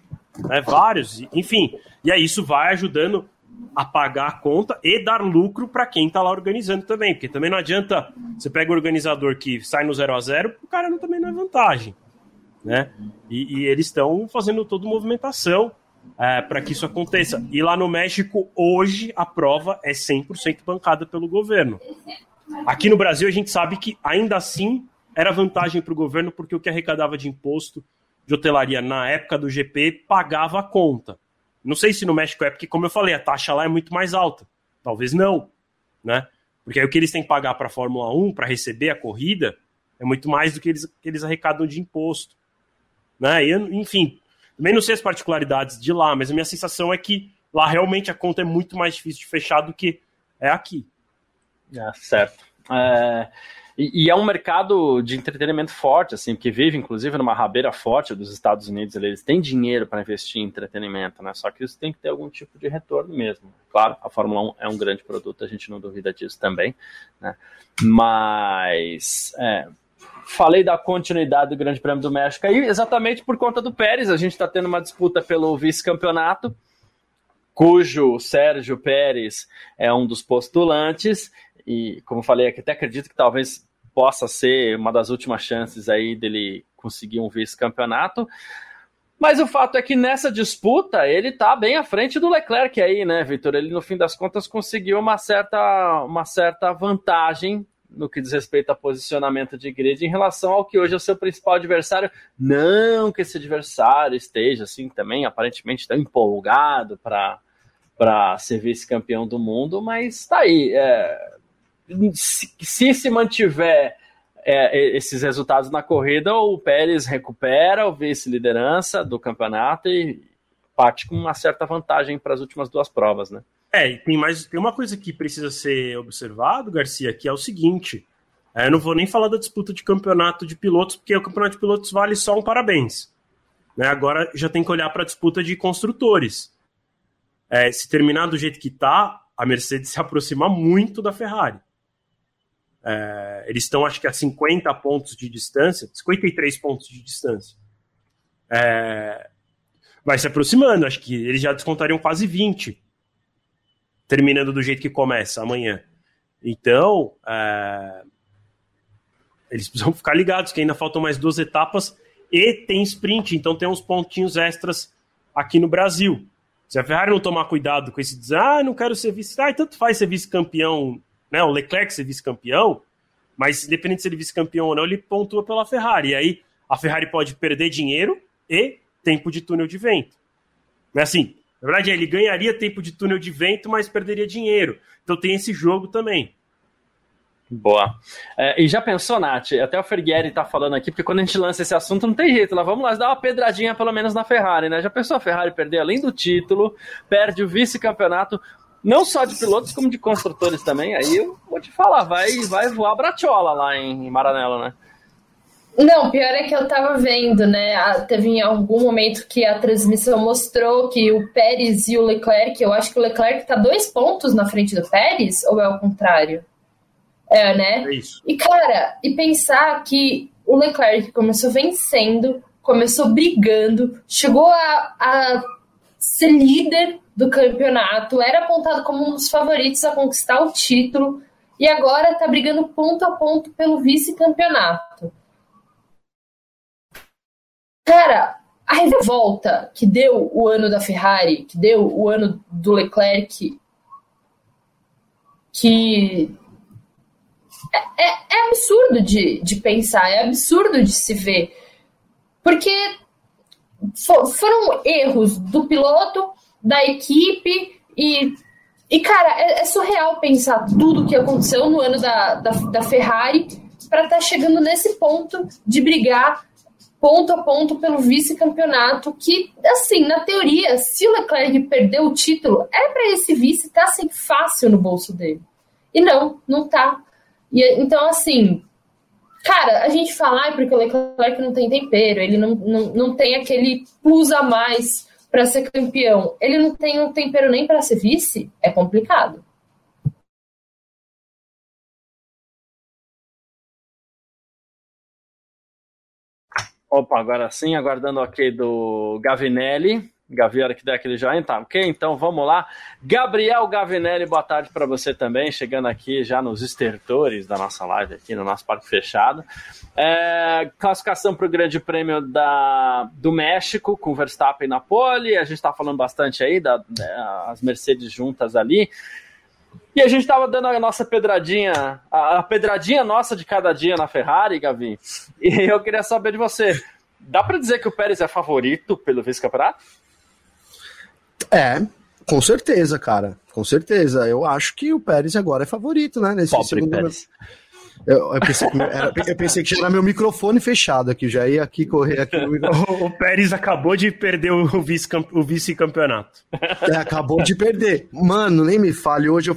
né, vários, enfim. E aí isso vai ajudando a pagar a conta e dar lucro para quem está lá organizando também, porque também não adianta você pega o organizador que sai no 0 a 0 o cara não, também não é vantagem né? E, e eles estão fazendo toda movimentação é, para que isso aconteça. E lá no México, hoje, a prova é 100% bancada pelo governo. Aqui no Brasil, a gente sabe que ainda assim era vantagem para o governo, porque o que arrecadava de imposto de hotelaria na época do GP pagava a conta. Não sei se no México é, porque, como eu falei, a taxa lá é muito mais alta. Talvez não, né? Porque aí o que eles têm que pagar para a Fórmula 1, para receber a corrida, é muito mais do que eles, que eles arrecadam de imposto. Né? E, enfim, também não sei as particularidades de lá, mas a minha sensação é que lá realmente a conta é muito mais difícil de fechar do que é aqui. É, certo. É, e, e, é um mercado de entretenimento forte, assim, que vive, inclusive, numa rabeira forte dos Estados Unidos. Eles têm dinheiro para investir em entretenimento, né? Só que isso tem que ter algum tipo de retorno mesmo. Claro, a Fórmula 1 é um grande produto, a gente não duvida disso também, né? Mas é, falei da continuidade do Grande Prêmio do México aí, exatamente por conta do Pérez. A gente está tendo uma disputa pelo vice-campeonato, cujo Sérgio Pérez é um dos postulantes. E, como falei aqui, até acredito que talvez possa ser uma das últimas chances aí dele conseguir um vice-campeonato. Mas o fato é que nessa disputa ele está bem à frente do Leclerc aí, né, Vitor? Ele no fim das contas conseguiu uma certa, uma certa vantagem no que diz respeito a posicionamento de grid em relação ao que hoje é o seu principal adversário. Não que esse adversário esteja assim também, aparentemente tão empolgado para ser vice-campeão do mundo, mas está aí. É, se, se, mantiver é, esses resultados na corrida, o Pérez recupera o vice-liderança do campeonato e parte com uma certa vantagem para as últimas duas provas, né? É, e tem mais tem uma coisa que precisa ser observado, Garcia, que é o seguinte. É, eu não vou nem falar da disputa de campeonato de pilotos, porque o campeonato de pilotos vale só um parabéns. Né? Agora já tem que olhar para a disputa de construtores. É, se terminar do jeito que está, a Mercedes se aproxima muito da Ferrari. É, eles estão, acho que, a 50 pontos de distância, 53 pontos de distância. É, vai se aproximando, acho que eles já descontariam quase 20 terminando do jeito que começa amanhã. Então, é... eles precisam ficar ligados que ainda faltam mais duas etapas e tem sprint, então tem uns pontinhos extras aqui no Brasil. Se a Ferrari não tomar cuidado com esse dizer, ah, não quero ser vice, ah, tanto faz ser vice-campeão, né? O Leclerc ser vice-campeão, mas independente se ele é vice-campeão ou não, ele pontua pela Ferrari. E aí a Ferrari pode perder dinheiro e tempo de túnel de vento. É assim, na verdade, ele ganharia tempo de túnel de vento, mas perderia dinheiro. Então tem esse jogo também. Boa. É, e já pensou, Nath? Até o Fergueri tá falando aqui, porque quando a gente lança esse assunto, não tem jeito. Lá, vamos lá, dar uma pedradinha pelo menos na Ferrari, né? Já pensou a Ferrari perder além do título, perde o vice-campeonato, não só de pilotos, como de construtores também. Aí eu vou te falar, vai, vai voar a Bratiola lá em Maranello, né? Não, pior é que eu tava vendo, né? Teve em algum momento que a transmissão mostrou que o Pérez e o Leclerc, eu acho que o Leclerc tá dois pontos na frente do Pérez, ou é o contrário? É, né? É isso. E, cara, e pensar que o Leclerc começou vencendo, começou brigando, chegou a, a ser líder do campeonato, era apontado como um dos favoritos a conquistar o título, e agora tá brigando ponto a ponto pelo vice-campeonato. Cara, a revolta que deu o ano da Ferrari, que deu o ano do Leclerc, que é, é, é absurdo de, de pensar, é absurdo de se ver. Porque for, foram erros do piloto, da equipe e. E, cara, é, é surreal pensar tudo que aconteceu no ano da, da, da Ferrari para estar tá chegando nesse ponto de brigar ponto a ponto pelo vice-campeonato, que, assim, na teoria, se o Leclerc perdeu o título, é para esse vice estar tá, assim, fácil no bolso dele. E não, não tá. E, então, assim, cara, a gente fala, ah, porque o Leclerc não tem tempero, ele não, não, não tem aquele plus a mais para ser campeão. Ele não tem um tempero nem para ser vice, é complicado. Opa, agora sim, aguardando o ok do Gavinelli. Gaviera que deu aquele joinha, tá ok? Então vamos lá. Gabriel Gavinelli, boa tarde para você também, chegando aqui já nos estertores da nossa live aqui no nosso parque fechado. É, classificação para o Grande Prêmio da, do México com Verstappen na pole. A gente está falando bastante aí das da, Mercedes juntas ali. E a gente estava dando a nossa pedradinha, a, a pedradinha nossa de cada dia na Ferrari, Gavi. E eu queria saber de você. Dá para dizer que o Pérez é favorito pelo vice-campeonato? É, com certeza, cara. Com certeza. Eu acho que o Pérez agora é favorito, né? Nesse Pobre segundo Pérez. Eu, eu, pensei que, era, eu, pensei que, era meu microfone fechado aqui, já ia aqui correr aqui. O, (laughs) o Pérez acabou de perder o vice-campeonato. É, acabou de perder. Mano, nem me fale, hoje eu,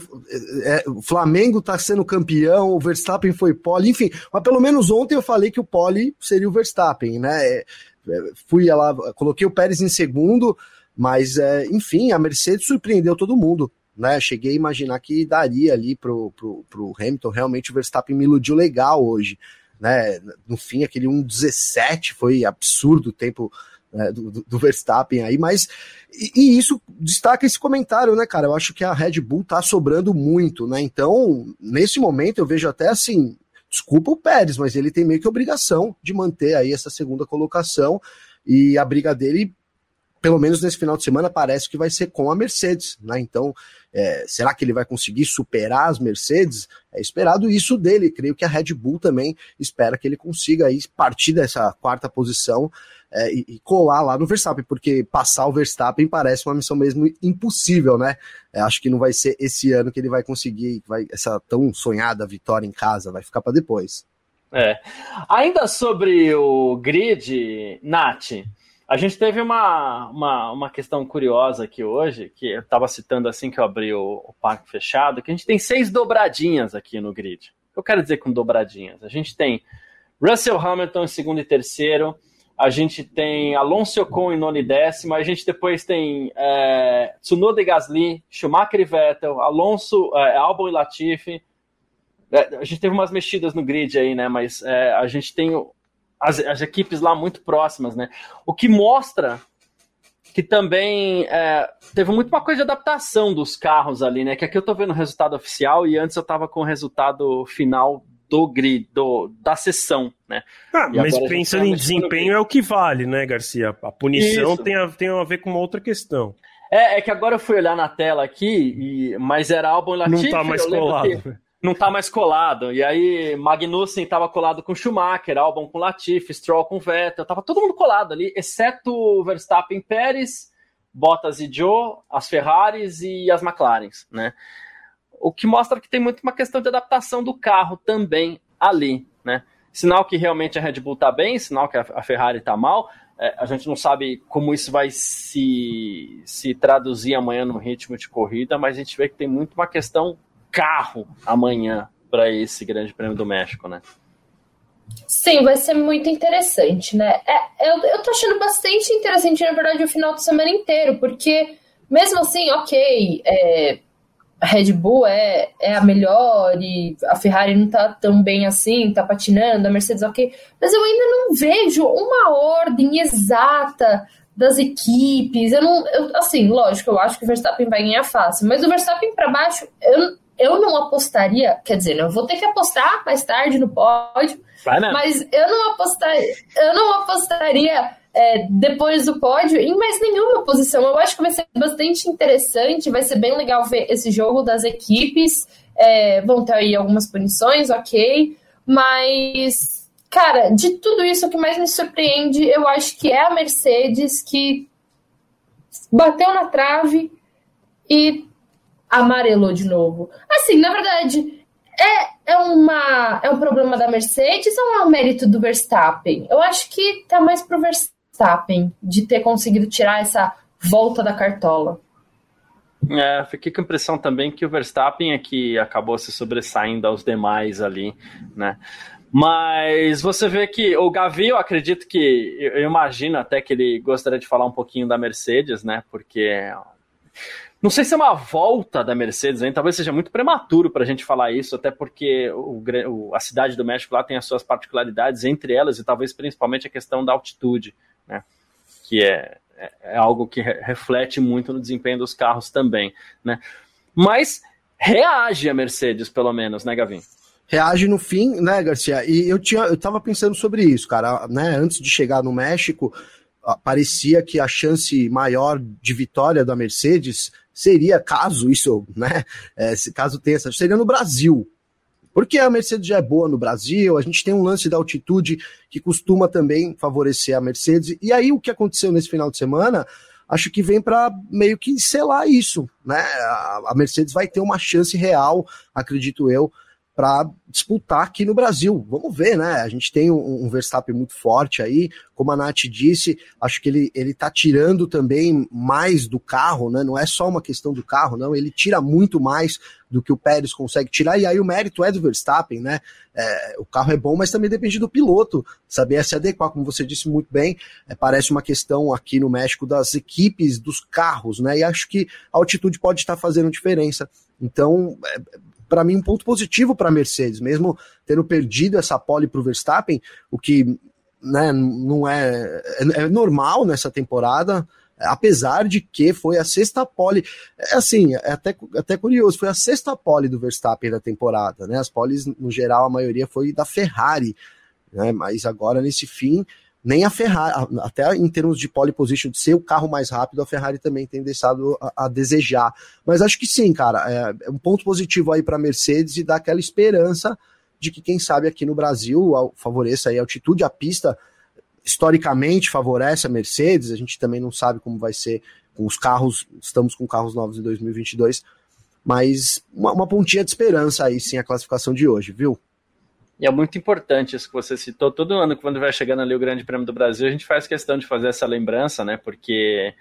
é, o Flamengo tá sendo campeão, o Verstappen foi pole, enfim, mas pelo menos ontem eu falei que o pole seria o Verstappen, né? É, é fui lá, coloquei o Pérez em segundo, mas, é, enfim, a Mercedes surpreendeu todo mundo. Né, cheguei a imaginar que daria ali pro, pro, pro Hamilton, realmente o Verstappen me iludiu legal hoje, né, no fim aquele 1.17 foi absurdo o tempo né, do, do, Verstappen aí, mas e, e, isso destaca esse comentário, né, cara, eu acho que a Red Bull tá sobrando muito, né, então nesse momento eu vejo até assim, desculpa o Pérez, mas ele tem meio que obrigação de manter aí essa segunda colocação e a briga dele pelo menos nesse final de semana, parece que vai ser com a Mercedes, né? Então, é, será que ele vai conseguir superar as Mercedes? É esperado isso dele. Creio que a Red Bull também espera que ele consiga aí partir dessa quarta posição é, e, e, colar lá no Verstappen, porque passar o Verstappen parece uma missão mesmo impossível, né? É, acho que não vai ser esse ano que ele vai conseguir vai, essa tão sonhada vitória em casa, vai ficar para depois. É. Ainda sobre o grid, Nath. A gente teve uma, uma, uma questão curiosa aqui hoje, que eu estava citando assim que eu abri o, o, parque fechado, que a gente tem seis dobradinhas aqui no grid. O que eu quero dizer com dobradinhas? A gente tem Russell Hamilton em segundo e terceiro, a gente tem Alonso Ocon em nono e décimo, a gente depois tem é, Tsunoda e Gasly, Schumacher e Vettel, Alonso, é, Albon e Latifi. É, a gente teve umas mexidas no grid aí, né? Mas é, a gente tem as, as equipes lá muito próximas, né? O que mostra que também é, teve muito uma coisa de adaptação dos carros ali, né? Que aqui eu tô vendo o resultado oficial e antes eu tava com o resultado final do grid, do, da sessão, né? Ah, mas pensando em desempenho é o que vale, né, Garcia? A punição tem a, tem a ver com uma outra questão. É, é que agora eu fui olhar na tela aqui, e, mas era álbum Latifi. Não tá mais colado. Que, não tá mais colado. E aí Magnussen tava colado com Schumacher, Albon com Latifi, Stroll com Vettel, tava todo mundo colado ali, exceto Verstappen, Pérez, Bottas e Joe, as Ferraris e as McLarens, né? O que mostra que tem muito uma questão de adaptação do carro também ali, né? Sinal que realmente a Red Bull tá bem, sinal que a Ferrari tá mal. É, a gente não sabe como isso vai se, se traduzir amanhã no ritmo de corrida, mas a gente vê que tem muito uma questão carro amanhã para esse Grande Prêmio do México, né? Sim, vai ser muito interessante, né? É, eu, eu tô achando bastante interessante, na verdade, o final de semana inteiro, porque mesmo assim, ok, é, a Red Bull é, é a melhor e a Ferrari não tá tão bem assim, tá patinando, a Mercedes ok, mas eu ainda não vejo uma ordem exata das equipes. Eu não, eu, assim, lógico, eu acho que o Verstappen vai ganhar fácil, mas o Verstappen para baixo, eu, eu não apostaria, quer dizer, eu vou ter que apostar mais tarde no pódio, mas eu não apostaria, eu não apostaria é, depois do pódio em mais nenhuma posição. Eu acho que vai ser bastante interessante, vai ser bem legal ver esse jogo das equipes. É, vão ter aí algumas punições, ok, mas, cara, de tudo isso, o que mais me surpreende, eu acho que é a Mercedes que bateu na trave e amarelou de novo. Assim, na verdade, é, é, uma, é um problema da Mercedes ou é um mérito do Verstappen? Eu acho que tá mais pro Verstappen de ter conseguido tirar essa volta da cartola. É, fiquei com a impressão também que o Verstappen é que acabou se sobressaindo aos demais ali, né? Mas você vê que o Gavi, eu acredito que, eu imagino até que ele gostaria de falar um pouquinho da Mercedes, né? Porque não sei se é uma volta da Mercedes, hein? talvez seja muito prematuro para a gente falar isso, até porque o, o, a cidade do México lá tem as suas particularidades, entre elas, e talvez principalmente a questão da altitude, né? que é, é, é algo que re, reflete muito no desempenho dos carros também. Né? Mas reage a Mercedes, pelo menos, né, Gavin? reage no fim, né, Garcia? E eu tinha, eu pensando sobre isso, cara, né? Antes de chegar no México, parecia que a chance maior de vitória da Mercedes seria, caso isso, né? É, caso tenha essa, seria no Brasil. Porque a Mercedes já é boa no Brasil, a gente tem um lance da altitude que costuma também favorecer a Mercedes. E aí o que aconteceu nesse final de semana, acho que vem para meio que selar isso, né? A Mercedes vai ter uma chance real, acredito eu, para disputar aqui no Brasil. Vamos ver, né? A gente tem um, um, Verstappen muito forte aí, como a Nath disse, acho que ele, ele tá tirando também mais do carro, né? Não é só uma questão do carro, não, ele tira muito mais do que o Pérez consegue tirar, e aí o mérito é do Verstappen, né? É, o carro é bom, mas também depende do piloto, saber se adequar, como você disse muito bem, é, parece uma questão aqui no México das equipes, dos carros, né? E acho que a altitude pode estar fazendo diferença. Então, é, para mim, um ponto positivo para a Mercedes, mesmo tendo perdido essa pole para o Verstappen, o que né, não é, é, é normal nessa temporada, apesar de que foi a sexta pole, é assim, é até, até curioso, foi a sexta pole do Verstappen da temporada, né? As poles, no geral, a maioria foi da Ferrari, né? Mas agora nesse fim nem a Ferrari, até em termos de pole position, de ser o carro mais rápido, a Ferrari também tem deixado a, a desejar. Mas acho que sim, cara, é, é um ponto positivo aí para a Mercedes e dá aquela esperança de que, quem sabe, aqui no Brasil favoreça aí a altitude, a pista historicamente favorece a Mercedes, a gente também não sabe como vai ser com os carros, estamos com carros novos em 2022, mas uma, uma pontinha de esperança aí sim a classificação de hoje, viu? E é muito importante isso que você citou. Todo ano, quando vai chegando ali o Grande Prêmio do Brasil, a gente faz questão de fazer essa lembrança, né? Porque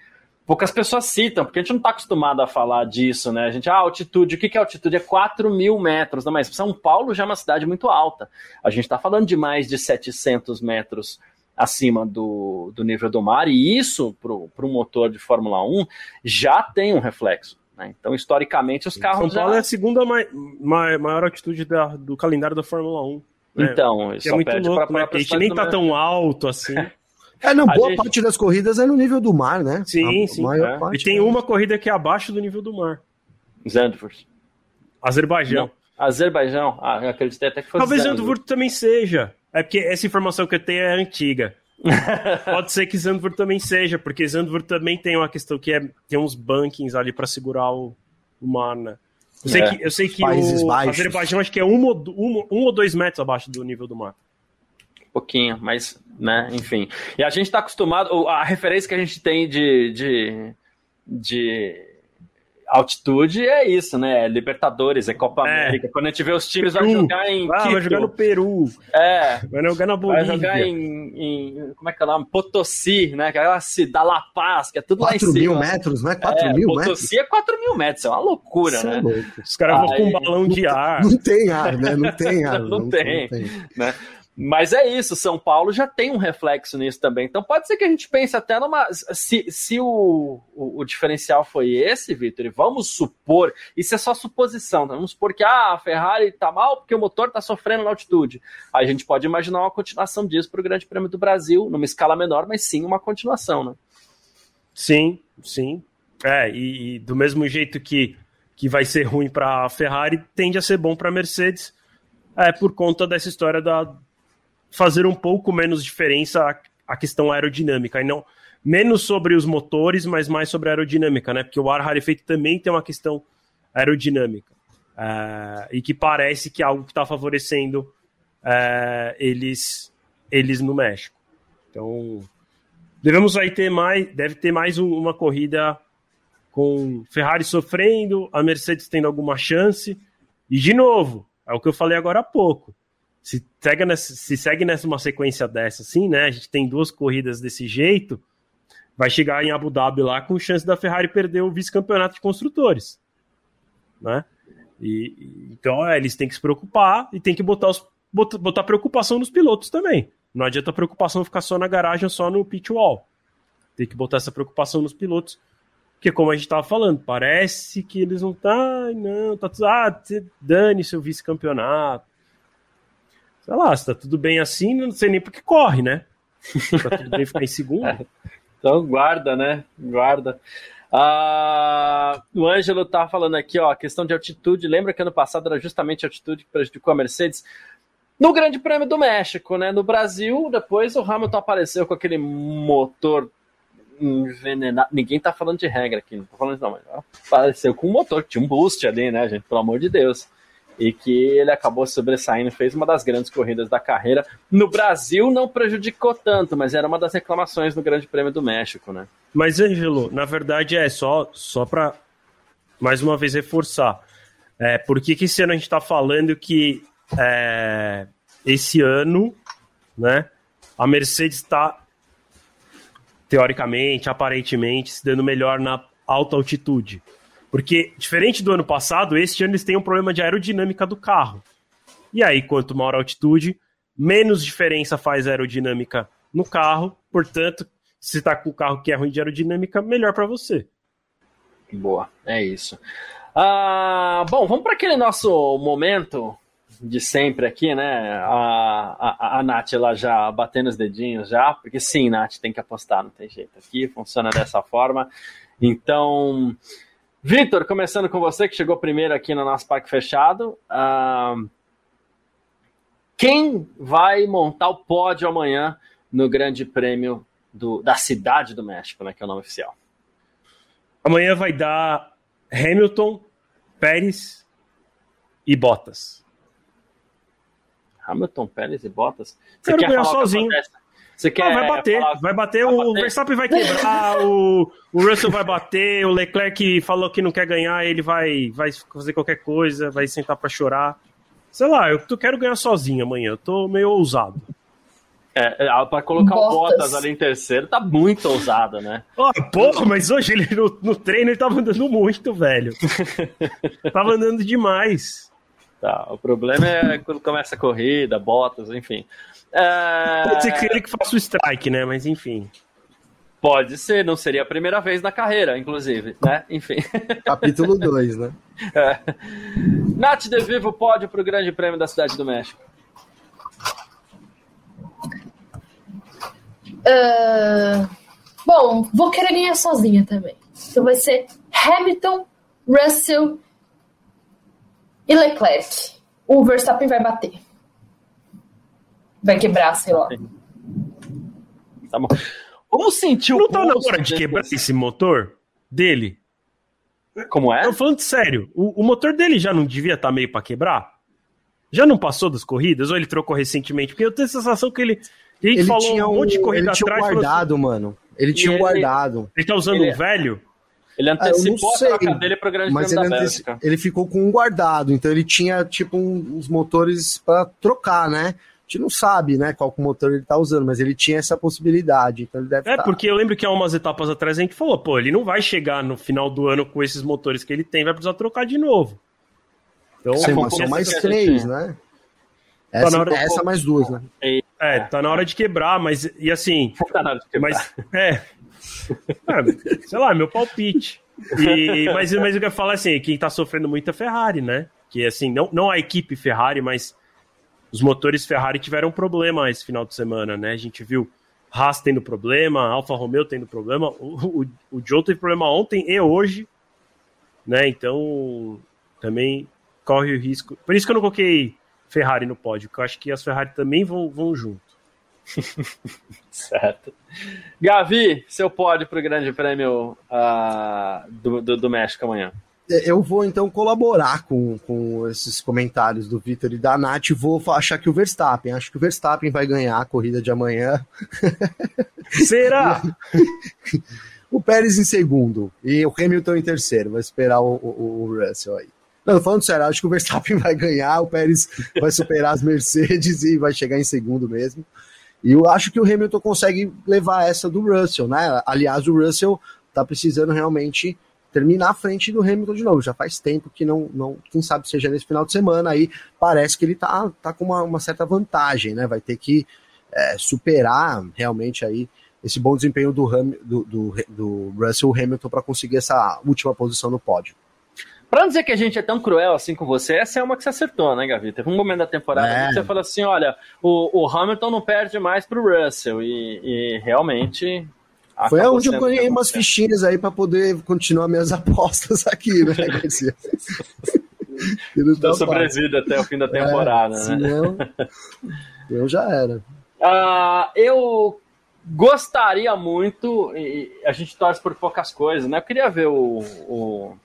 poucas pessoas citam, porque a gente não está acostumado a falar disso, né? A gente, ah, altitude, o que, é altitude? É 4 mil metros, não, mas São Paulo já é uma cidade muito alta. A gente está falando de mais de 700 metros acima do, do nível do mar, e isso, para um motor de Fórmula 1, já tem um reflexo. Né? Então, historicamente, os carros. São Paulo já... é a segunda mai, mai, maior altitude da, do calendário da Fórmula 1. Né? Então, isso é muito louco, pra, né? a gente nem tá tão alto assim. (laughs) É, não, boa gente... parte das corridas é no nível do mar, né? Sim, a sim. É. Parte, e tem é... uma corrida que é abaixo do nível do mar. Zandvoort. Azerbaijão. Não. Azerbaijão? Ah, eu acreditei até que fosse Talvez Zandvoort também seja. É porque essa informação que eu tenho é antiga. (laughs) Pode ser que Zandvoort também seja, porque Zandvoort também tem uma questão que é tem uns bankings ali para segurar o, o mar, né? Eu sei é, que, eu sei que o Azerbaijão acho que é um, um, um ou dois metros abaixo do nível do mar. Um pouquinho, mas, né, enfim. E a gente está acostumado, a referência que a gente tem de, de, de altitude é isso, né? É Libertadores, é Copa é. América. Quando a gente vê os times, vai jogar em. Ah, vai jogar no Peru. É. Vai jogar na Bolívia. Vai jogar em. em como é que é o nome? Potosí, né? Aquela cidade La Paz, que é tudo 4 lá em cima. 4 mil metros, não é? 4 é, mil Potosí metros? Potosí é 4 mil metros, é uma loucura, Isso é né? É louco. Os caras vão com um balão de ar. Não tem ar, né? Não tem ar. (laughs) não, não, tem, não tem. Né? Mas é isso, São Paulo já tem um reflexo nisso também. Então pode ser que a gente pense até numa. Se, se o, o, o diferencial foi esse, Vitor, e vamos supor, isso é só suposição, tá? vamos supor que ah, a Ferrari tá mal porque o motor tá sofrendo na altitude. A gente pode imaginar uma continuação disso para o Grande Prêmio do Brasil, numa escala menor, mas sim uma continuação, né? Sim, sim. É, e, e do mesmo jeito que, que vai ser ruim para a Ferrari, tende a ser bom para a Mercedes. É por conta dessa história da, fazer um pouco menos diferença a, a questão aerodinâmica, e não menos sobre os motores, mas mais sobre a aerodinâmica, né? Porque o ar rarefeito também tem uma questão aerodinâmica. Uh, e que parece que é algo que está favorecendo uh, eles, eles no México. Então, devemos aí ter mais, deve ter mais um, uma corrida com Ferrari sofrendo, a Mercedes tendo alguma chance. E de novo, é o que eu falei agora há pouco. Se segue nessa, se segue nessa uma sequência dessa, assim, né? A gente tem duas corridas desse jeito, vai chegar em Abu Dhabi lá com chance da Ferrari perder o vice-campeonato de construtores, né? E, então é, eles têm que se preocupar e tem que botar, os, botar, botar preocupação nos pilotos também. Não adianta a preocupação ficar só na garagem só no pit wall. Tem que botar essa preocupação nos pilotos. Porque, como a gente estava falando, parece que eles não tá. Não, tá. Ah, dane seu vice-campeonato. Sei lá, se tá tudo bem assim, não sei nem porque corre, né? tá tudo bem ficar em segundo. (laughs) então guarda, né? Guarda. Ah, o Ângelo tá falando aqui, ó, questão de altitude. Lembra que ano passado era justamente a altitude que prejudicou a Mercedes? No Grande Prêmio do México, né? No Brasil, depois o Hamilton apareceu com aquele motor envenenado. Ninguém tá falando de regra aqui, não tô falando não, mas apareceu com um motor, tinha um boost ali, né, gente? Pelo amor de Deus e que ele acabou sobressaindo, fez uma das grandes corridas da carreira. No Brasil não prejudicou tanto, mas era uma das reclamações no Grande Prêmio do México, né? Mas, Ângelo, na verdade é só, só para mais uma vez reforçar. É, por que, que esse ano a gente está falando que é, esse ano né, a Mercedes está, teoricamente, aparentemente, se dando melhor na alta altitude? Porque, diferente do ano passado, este ano eles têm um problema de aerodinâmica do carro. E aí, quanto maior a altitude, menos diferença faz a aerodinâmica no carro. Portanto, se está com o carro que é ruim de aerodinâmica, melhor para você. Boa, é isso. Ah, bom, vamos para aquele nosso momento de sempre aqui, né? A, a, a Nath ela já batendo os dedinhos já, porque sim, Nath, tem que apostar, não tem jeito aqui, funciona dessa forma. Então, Vitor, começando com você, que chegou primeiro aqui no nosso parque fechado. Uh, quem vai montar o pódio amanhã no Grande Prêmio do, da Cidade do México, né, que é o nome oficial? Amanhã vai dar Hamilton, Pérez e Bottas. Hamilton, Pérez e Bottas? Você Quero ganhar sozinho. Você quer. Ah, vai bater, falar... vai bater, vai o bater. Verstappen vai quebrar, o, o Russell vai bater, o Leclerc falou que não quer ganhar, ele vai, vai fazer qualquer coisa, vai sentar para chorar. Sei lá, eu quero ganhar sozinho amanhã, eu tô meio ousado. É, é para colocar Bottas. o Bottas ali em terceiro, tá muito ousado, né? Oh, porra, mas hoje ele no, no treino ele tava andando muito, velho. (laughs) tava andando demais. Tá, o problema é quando começa a corrida, Bottas, enfim. É... Pode ser que ele que faça o strike, né? Mas enfim. Pode ser, não seria a primeira vez na carreira, inclusive, né? Enfim. Capítulo 2, né? (laughs) É. Nath de Vivo pode para o Grande Prêmio da Cidade do México. Uh, bom, vou querer ganhar sozinha também. Então vai ser Hamilton, Russell e Leclerc. O Verstappen vai bater vai quebrar, sei lá. Tá bom. Vamos sentir o Não tá na hora de quebrar esse motor dele? Como é? Tô falando sério. O, o motor dele já não devia estar tá meio para quebrar? Já não passou das corridas? Ou ele trocou recentemente? Porque eu tenho a sensação que ele. Ele, ele falou tinha um monte de corrida ele tinha atrás. guardado, assim, mano. Ele tinha ele, guardado. Ele tá usando ele, um velho? Ele antecipou ah, a troca dele pro Grande mas ele, Bélgica. ele ficou com um guardado, então ele tinha tipo um, uns motores para trocar, né? Gente não sabe, né, qual motor ele tá usando, mas ele tinha essa possibilidade, então ele deve É, tá... porque eu lembro que há umas etapas atrás a gente falou, pô, ele não vai chegar no final do ano com esses motores que ele tem, vai precisar trocar de novo. Então, Sim, mas são mais três, né? Tá essa, tá essa mais duas, né? É, tá na hora de quebrar, mas, e assim... Tá na hora de quebrar. Mas, é, é sei lá, meu palpite. E, mas, mas eu quero falar assim, quem tá sofrendo muito é a Ferrari, né? Que assim, não, não a equipe Ferrari, mas os motores Ferrari tiveram problema esse final de semana, né? A gente viu Haas tendo problema, Alfa Romeo tendo problema, o, o, o Joe teve problema ontem e hoje, né? Então também corre o risco. Por isso que eu não coloquei Ferrari no pódio, porque eu acho que as Ferrari também vão, vão junto. (laughs) certo. Gavi, seu pódio para o Grande Prêmio uh, do, do, do México amanhã. Eu vou então colaborar com, com esses comentários do Vitor e da Nath. Vou achar que o Verstappen, acho que o Verstappen vai ganhar a corrida de amanhã. (laughs) Será? (laughs) o Pérez em segundo e o Hamilton em terceiro. Vai esperar o, o, o Russell aí. Não, falando sério, acho que o Verstappen (laughs) vai ganhar, o Pérez vai superar as Mercedes e vai chegar em segundo mesmo. E eu acho que o Hamilton consegue levar essa do Russell, né? Aliás, o Russell tá precisando realmente terminar à frente do Hamilton de novo. Já faz tempo que não, não quem sabe seja nesse final de semana aí, parece que ele tá, tá com uma, uma certa vantagem, né? Vai ter que é, superar realmente aí esse bom desempenho do, do, do, do Russell Hamilton para conseguir essa última posição no pódio. Pra não dizer que a gente é tão cruel assim com você, essa é uma que você acertou, né, Gavi? Teve um momento da temporada é. que você falou assim: olha, o, o Hamilton não perde mais pro Russell. E, e realmente foi onde eu ganhei umas fichinhas aí para poder continuar minhas (laughs) apostas aqui, né, (laughs) Garcia? Tá sobrevivido até o fim da é, temporada, é, né? Senão, eu já era. Uh, eu gostaria muito, e a gente torce por poucas coisas, né? Eu queria ver o, o,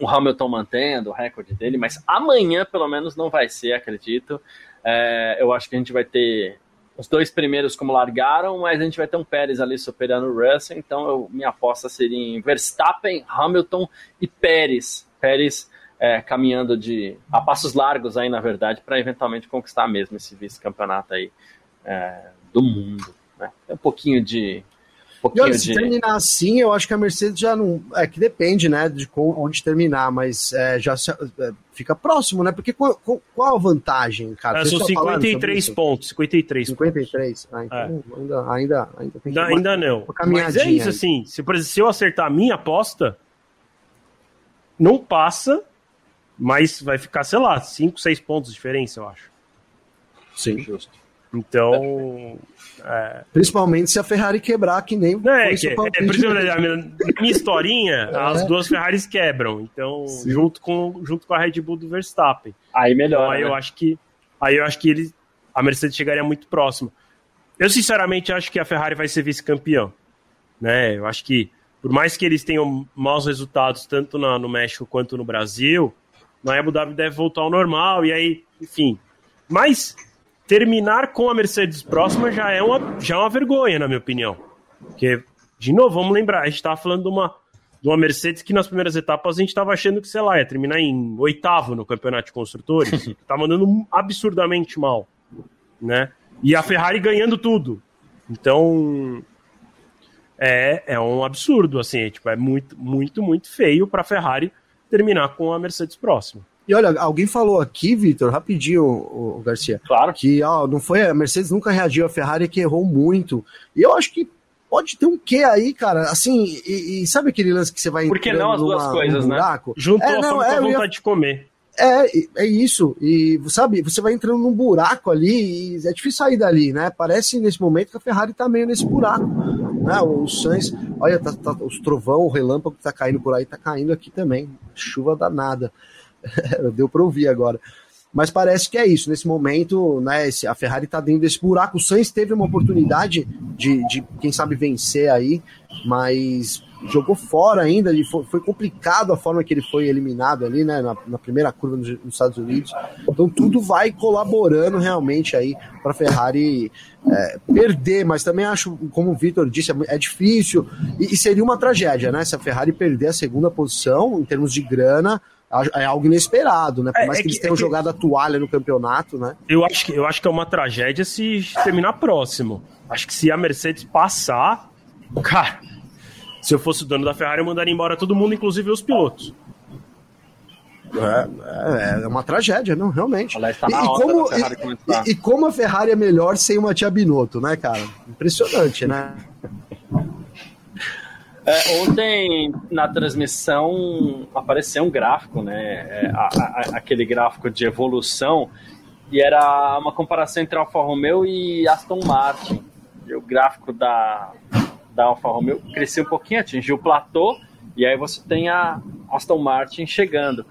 o Hamilton mantendo o recorde dele, mas amanhã, pelo menos, não vai ser, acredito. É, eu acho que a gente vai ter os dois primeiros como largaram, mas a gente vai ter um Pérez ali superando o Russell, então eu, minha aposta seria em Verstappen, Hamilton e Pérez. Pérez é, caminhando de a passos largos aí, na verdade, para eventualmente conquistar mesmo esse vice-campeonato aí é, do mundo. Né? um pouquinho de pouquinho e olha, se terminar assim, eu acho que a Mercedes já não. É que depende, né, de onde terminar, mas é, já se, é, fica próximo, né? Porque qual, qual a vantagem, cara? É, são 53 pontos, 53. 53. Pontos. Ah, então é. ainda, ainda, ainda tem que Ainda não. Mas é isso, aí. assim. Se, por exemplo, se eu acertar a minha aposta, não passa, mas vai ficar, sei lá, 5, 6 pontos de diferença, eu acho. Sim. Justo. Então. É... Principalmente se a Ferrari quebrar, que nem. Não, é, que, é, por exemplo, na minha, historinha, é. as duas Ferraris quebram. Então, junto com, junto com a Red Bull do Verstappen. Aí melhor. Então, aí né? eu acho que. Aí eu acho que ele, a Mercedes chegaria muito próximo. Eu, sinceramente, acho que a Ferrari vai ser vice-campeão. Né? Eu acho que, por mais que eles tenham maus resultados, tanto na, no México quanto no Brasil, na Abu Dhabi deve voltar ao normal, e aí, enfim. Mas terminar com a Mercedes próxima já é uma, já é uma vergonha, na minha opinião. Porque, de novo, vamos lembrar, a gente estava falando de uma, de uma Mercedes que nas primeiras etapas a gente estava achando que, sei lá, ia terminar em oitavo no campeonato de construtores. (laughs) Tava andando absurdamente mal, né? E a Ferrari ganhando tudo. Então, é, é um absurdo, assim, é, tipo, é muito, muito, muito feio para a Ferrari terminar com a Mercedes próxima. E olha, alguém falou aqui, Vitor, rapidinho, o, Garcia. Claro. Que ó, não foi a Mercedes nunca reagiu a Ferrari que errou muito. E eu acho que pode ter um quê aí, cara? Assim, e, e sabe aquele lance que você vai Por que não as duas coisas, né? Juntou é, não, é, vontade ia... de comer. É, é isso. E sabe, você vai entrando num buraco ali e é difícil sair dali, né? Parece nesse momento que a Ferrari tá meio nesse buraco. Né? O Sainz, olha, tá, tá, os trovão, o relâmpago que tá caindo por aí, tá caindo aqui também. Chuva danada. (laughs) Deu para ouvir agora. Mas parece que é isso. Nesse momento, né, a Ferrari está dentro desse buraco. O Sainz teve uma oportunidade de, de, quem sabe, vencer aí, mas jogou fora ainda. Ele foi, foi complicado a forma que ele foi eliminado ali, né, na, na primeira curva nos, nos, Estados Unidos. Então tudo vai colaborando realmente aí para a Ferrari é, perder. Mas também acho, como o Vitor disse, é, é difícil e, e seria uma tragédia, né? Se a Ferrari perder a segunda posição em termos de grana é algo inesperado, né? Por é, mais é, que, que, eles tenham é jogado a toalha no campeonato, né? Eu acho que, eu acho que é uma tragédia se terminar próximo. Acho que se a Mercedes passar, cara, se eu fosse o dono da Ferrari, eu mandaria embora todo mundo, inclusive os pilotos. É, é, é uma tragédia, não, realmente. Tá e, e, como, e, e, como a Ferrari é melhor sem uma Tia Binotto, né, cara? Impressionante, né? É, ontem, na transmissão, apareceu um gráfico, né? É, a, a, aquele gráfico de evolução, e era uma comparação entre Alfa Romeo e Aston Martin. E o gráfico da, da Alfa Romeo cresceu um pouquinho, atingiu o platô, e aí você tem a Aston Martin chegando.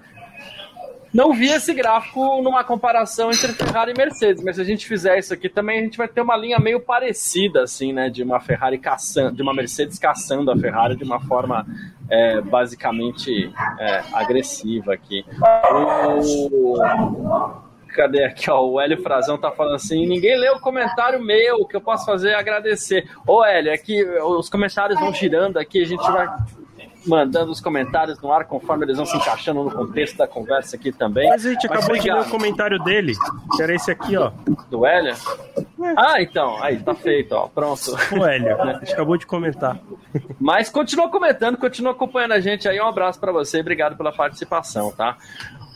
Não vi esse gráfico numa comparação entre Ferrari e Mercedes, mas se a gente fizer isso aqui também, a gente vai ter uma linha meio parecida, assim, né? De uma Ferrari caçando, de uma Mercedes caçando a Ferrari de uma forma é, basicamente é, agressiva aqui. O... Cadê aqui, ó? O Hélio Frazão tá falando assim: ninguém leu o comentário meu, o que eu posso fazer é agradecer. Ô, Hélio, é que os comentários vão girando aqui, a gente vai mandando os comentários no ar conforme eles vão se encaixando no contexto da conversa aqui também. Mas a gente acabou de ler o comentário dele, que era esse aqui, ó. Do Hélio? É. Ah, então, aí, tá feito, ó, pronto. O Hélio, a gente acabou de comentar. Mas continua comentando, continua acompanhando a gente aí. Um abraço para você, obrigado pela participação, tá?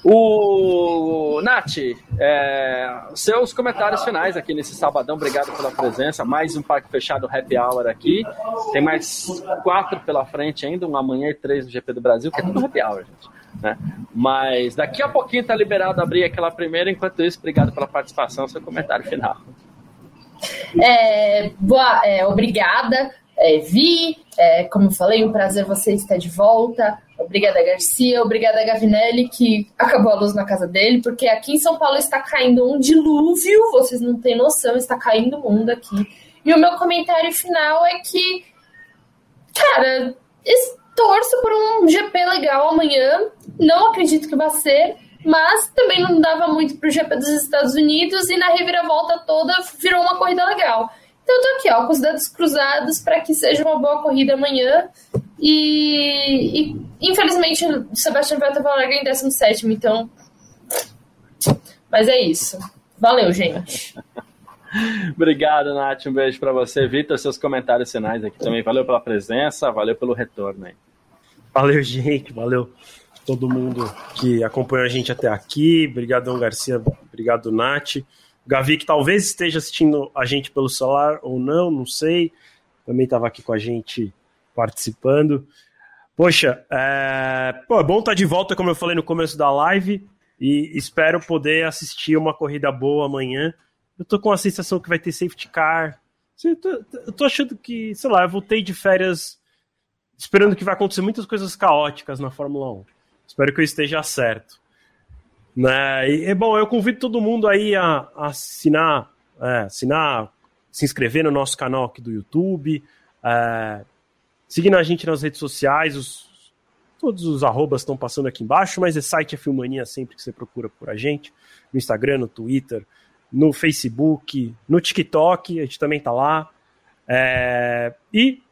O Nath, é, seus comentários finais aqui nesse sabadão, obrigado pela presença. Mais um parque fechado Happy Hour aqui. Tem mais quatro pela frente ainda, um amanhã e três no GP do Brasil, que é tudo Happy Hour, gente. Né? Mas daqui a pouquinho tá liberado abrir aquela primeira. Enquanto isso, obrigado pela participação. Seu comentário final. É, boa, é, obrigada, é, Vi. É, como falei, um prazer você estar de volta. Obrigada, Garcia. Obrigada, Gavinelli, que acabou a luz na casa dele, porque aqui em São Paulo está caindo um dilúvio, vocês não têm noção, está caindo o mundo aqui. E o meu comentário final é que, cara, torço por um GP legal amanhã. Não acredito que vai ser, mas também não dava muito para o GP dos Estados Unidos e na reviravolta toda virou uma corrida legal. Então eu tô aqui, ó, com os dedos cruzados para que seja uma boa corrida amanhã. E, e infelizmente o Sebastian Vettel vai largar em 17, então. Mas é isso. Valeu, gente. (laughs) Obrigado, Nath. Um beijo para você. Vitor, seus comentários finais aqui também. Valeu pela presença, valeu pelo retorno aí. Valeu, gente. Valeu todo mundo que acompanhou a gente até aqui. Obrigadão, Garcia. Obrigado, Nath. Gavi, que talvez esteja assistindo a gente pelo celular ou não, não sei. Também estava aqui com a gente participando. Poxa, é... Pô, é bom estar tá de volta, como eu falei no começo da live, e espero poder assistir uma corrida boa amanhã. Eu tô com a sensação que vai ter safety car. Eu tô, eu tô achando que, sei lá, eu voltei de férias esperando que vai acontecer muitas coisas caóticas na Fórmula 1. Espero que eu esteja certo. Né? E, é bom, eu convido todo mundo aí a, a assinar, é, assinar, se inscrever no nosso canal aqui do YouTube, é, seguindo a gente nas redes sociais, os, todos os arrobas estão passando aqui embaixo, mas é site é Filmania sempre que você procura por a gente, no Instagram, no Twitter, no Facebook, no TikTok, a gente também tá lá. É, e,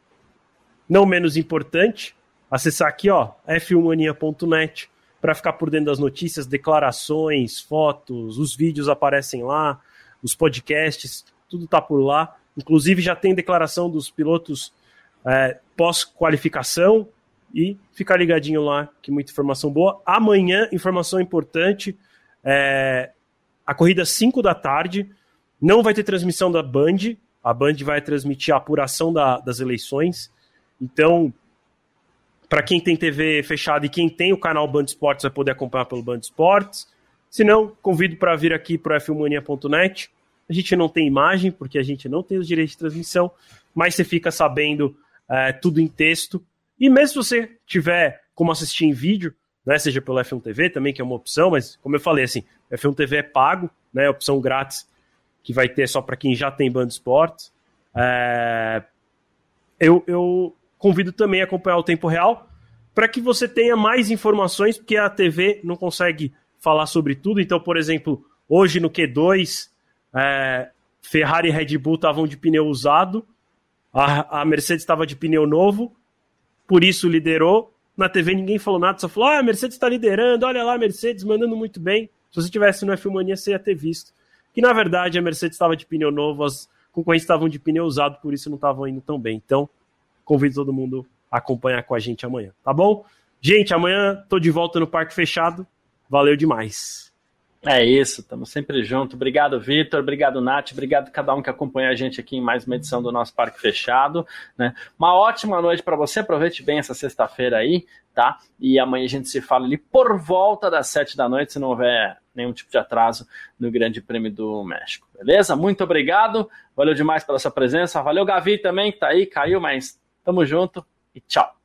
não menos importante, acessar aqui, ó, filmania.net, para ficar por dentro das notícias, declarações, fotos, os vídeos aparecem lá, os podcasts, tudo tá por lá. Inclusive já tem declaração dos pilotos é, pós-qualificação e ficar ligadinho lá, que muita informação boa. Amanhã, informação importante, é, a corrida 5 da tarde, não vai ter transmissão da Band, a Band vai transmitir a apuração da, das eleições, então para quem tem TV fechada e quem tem o canal Band Esportes vai poder acompanhar pelo Band Esportes. Se não, convido para vir aqui para fmania.net. A gente não tem imagem, porque a gente não tem os direitos de transmissão, mas você fica sabendo é, tudo em texto. E mesmo se você tiver como assistir em vídeo, né, seja pelo F1 TV também, que é uma opção, mas como eu falei, assim, F1 TV é pago, né, opção grátis, que vai ter só para quem já tem Band Esportes. É, eu, eu convido também a acompanhar o tempo real para que você tenha mais informações, porque a TV não consegue falar sobre tudo. Então, por exemplo, hoje no Q2, é, Ferrari e Red Bull estavam de pneu usado, a, a Mercedes estava de pneu novo, por isso liderou. Na TV ninguém falou nada, só falou: ah, a Mercedes está liderando, olha lá, a Mercedes mandando muito bem. Se você tivesse no F1 Mania, você ia ter visto. Que na verdade a Mercedes estava de pneu novo, as concorrentes estavam de pneu usado, por isso não estavam indo tão bem. Então, Convido todo mundo a acompanhar com a gente amanhã, tá bom? Gente, amanhã tô de volta no Parque Fechado. Valeu demais. É isso, estamos sempre juntos. Obrigado, Vitor. Obrigado, Nath. Obrigado a cada um que acompanha a gente aqui em mais uma edição do nosso Parque Fechado. Né? Uma ótima noite para você. Aproveite bem essa sexta-feira aí, tá? E amanhã a gente se fala ali por volta das sete da noite, se não houver nenhum tipo de atraso no Grande Prêmio do México. Beleza? Muito obrigado. Valeu demais pela sua presença. Valeu, Gavi, também, que tá aí, caiu, mas Tamo junto e tchau.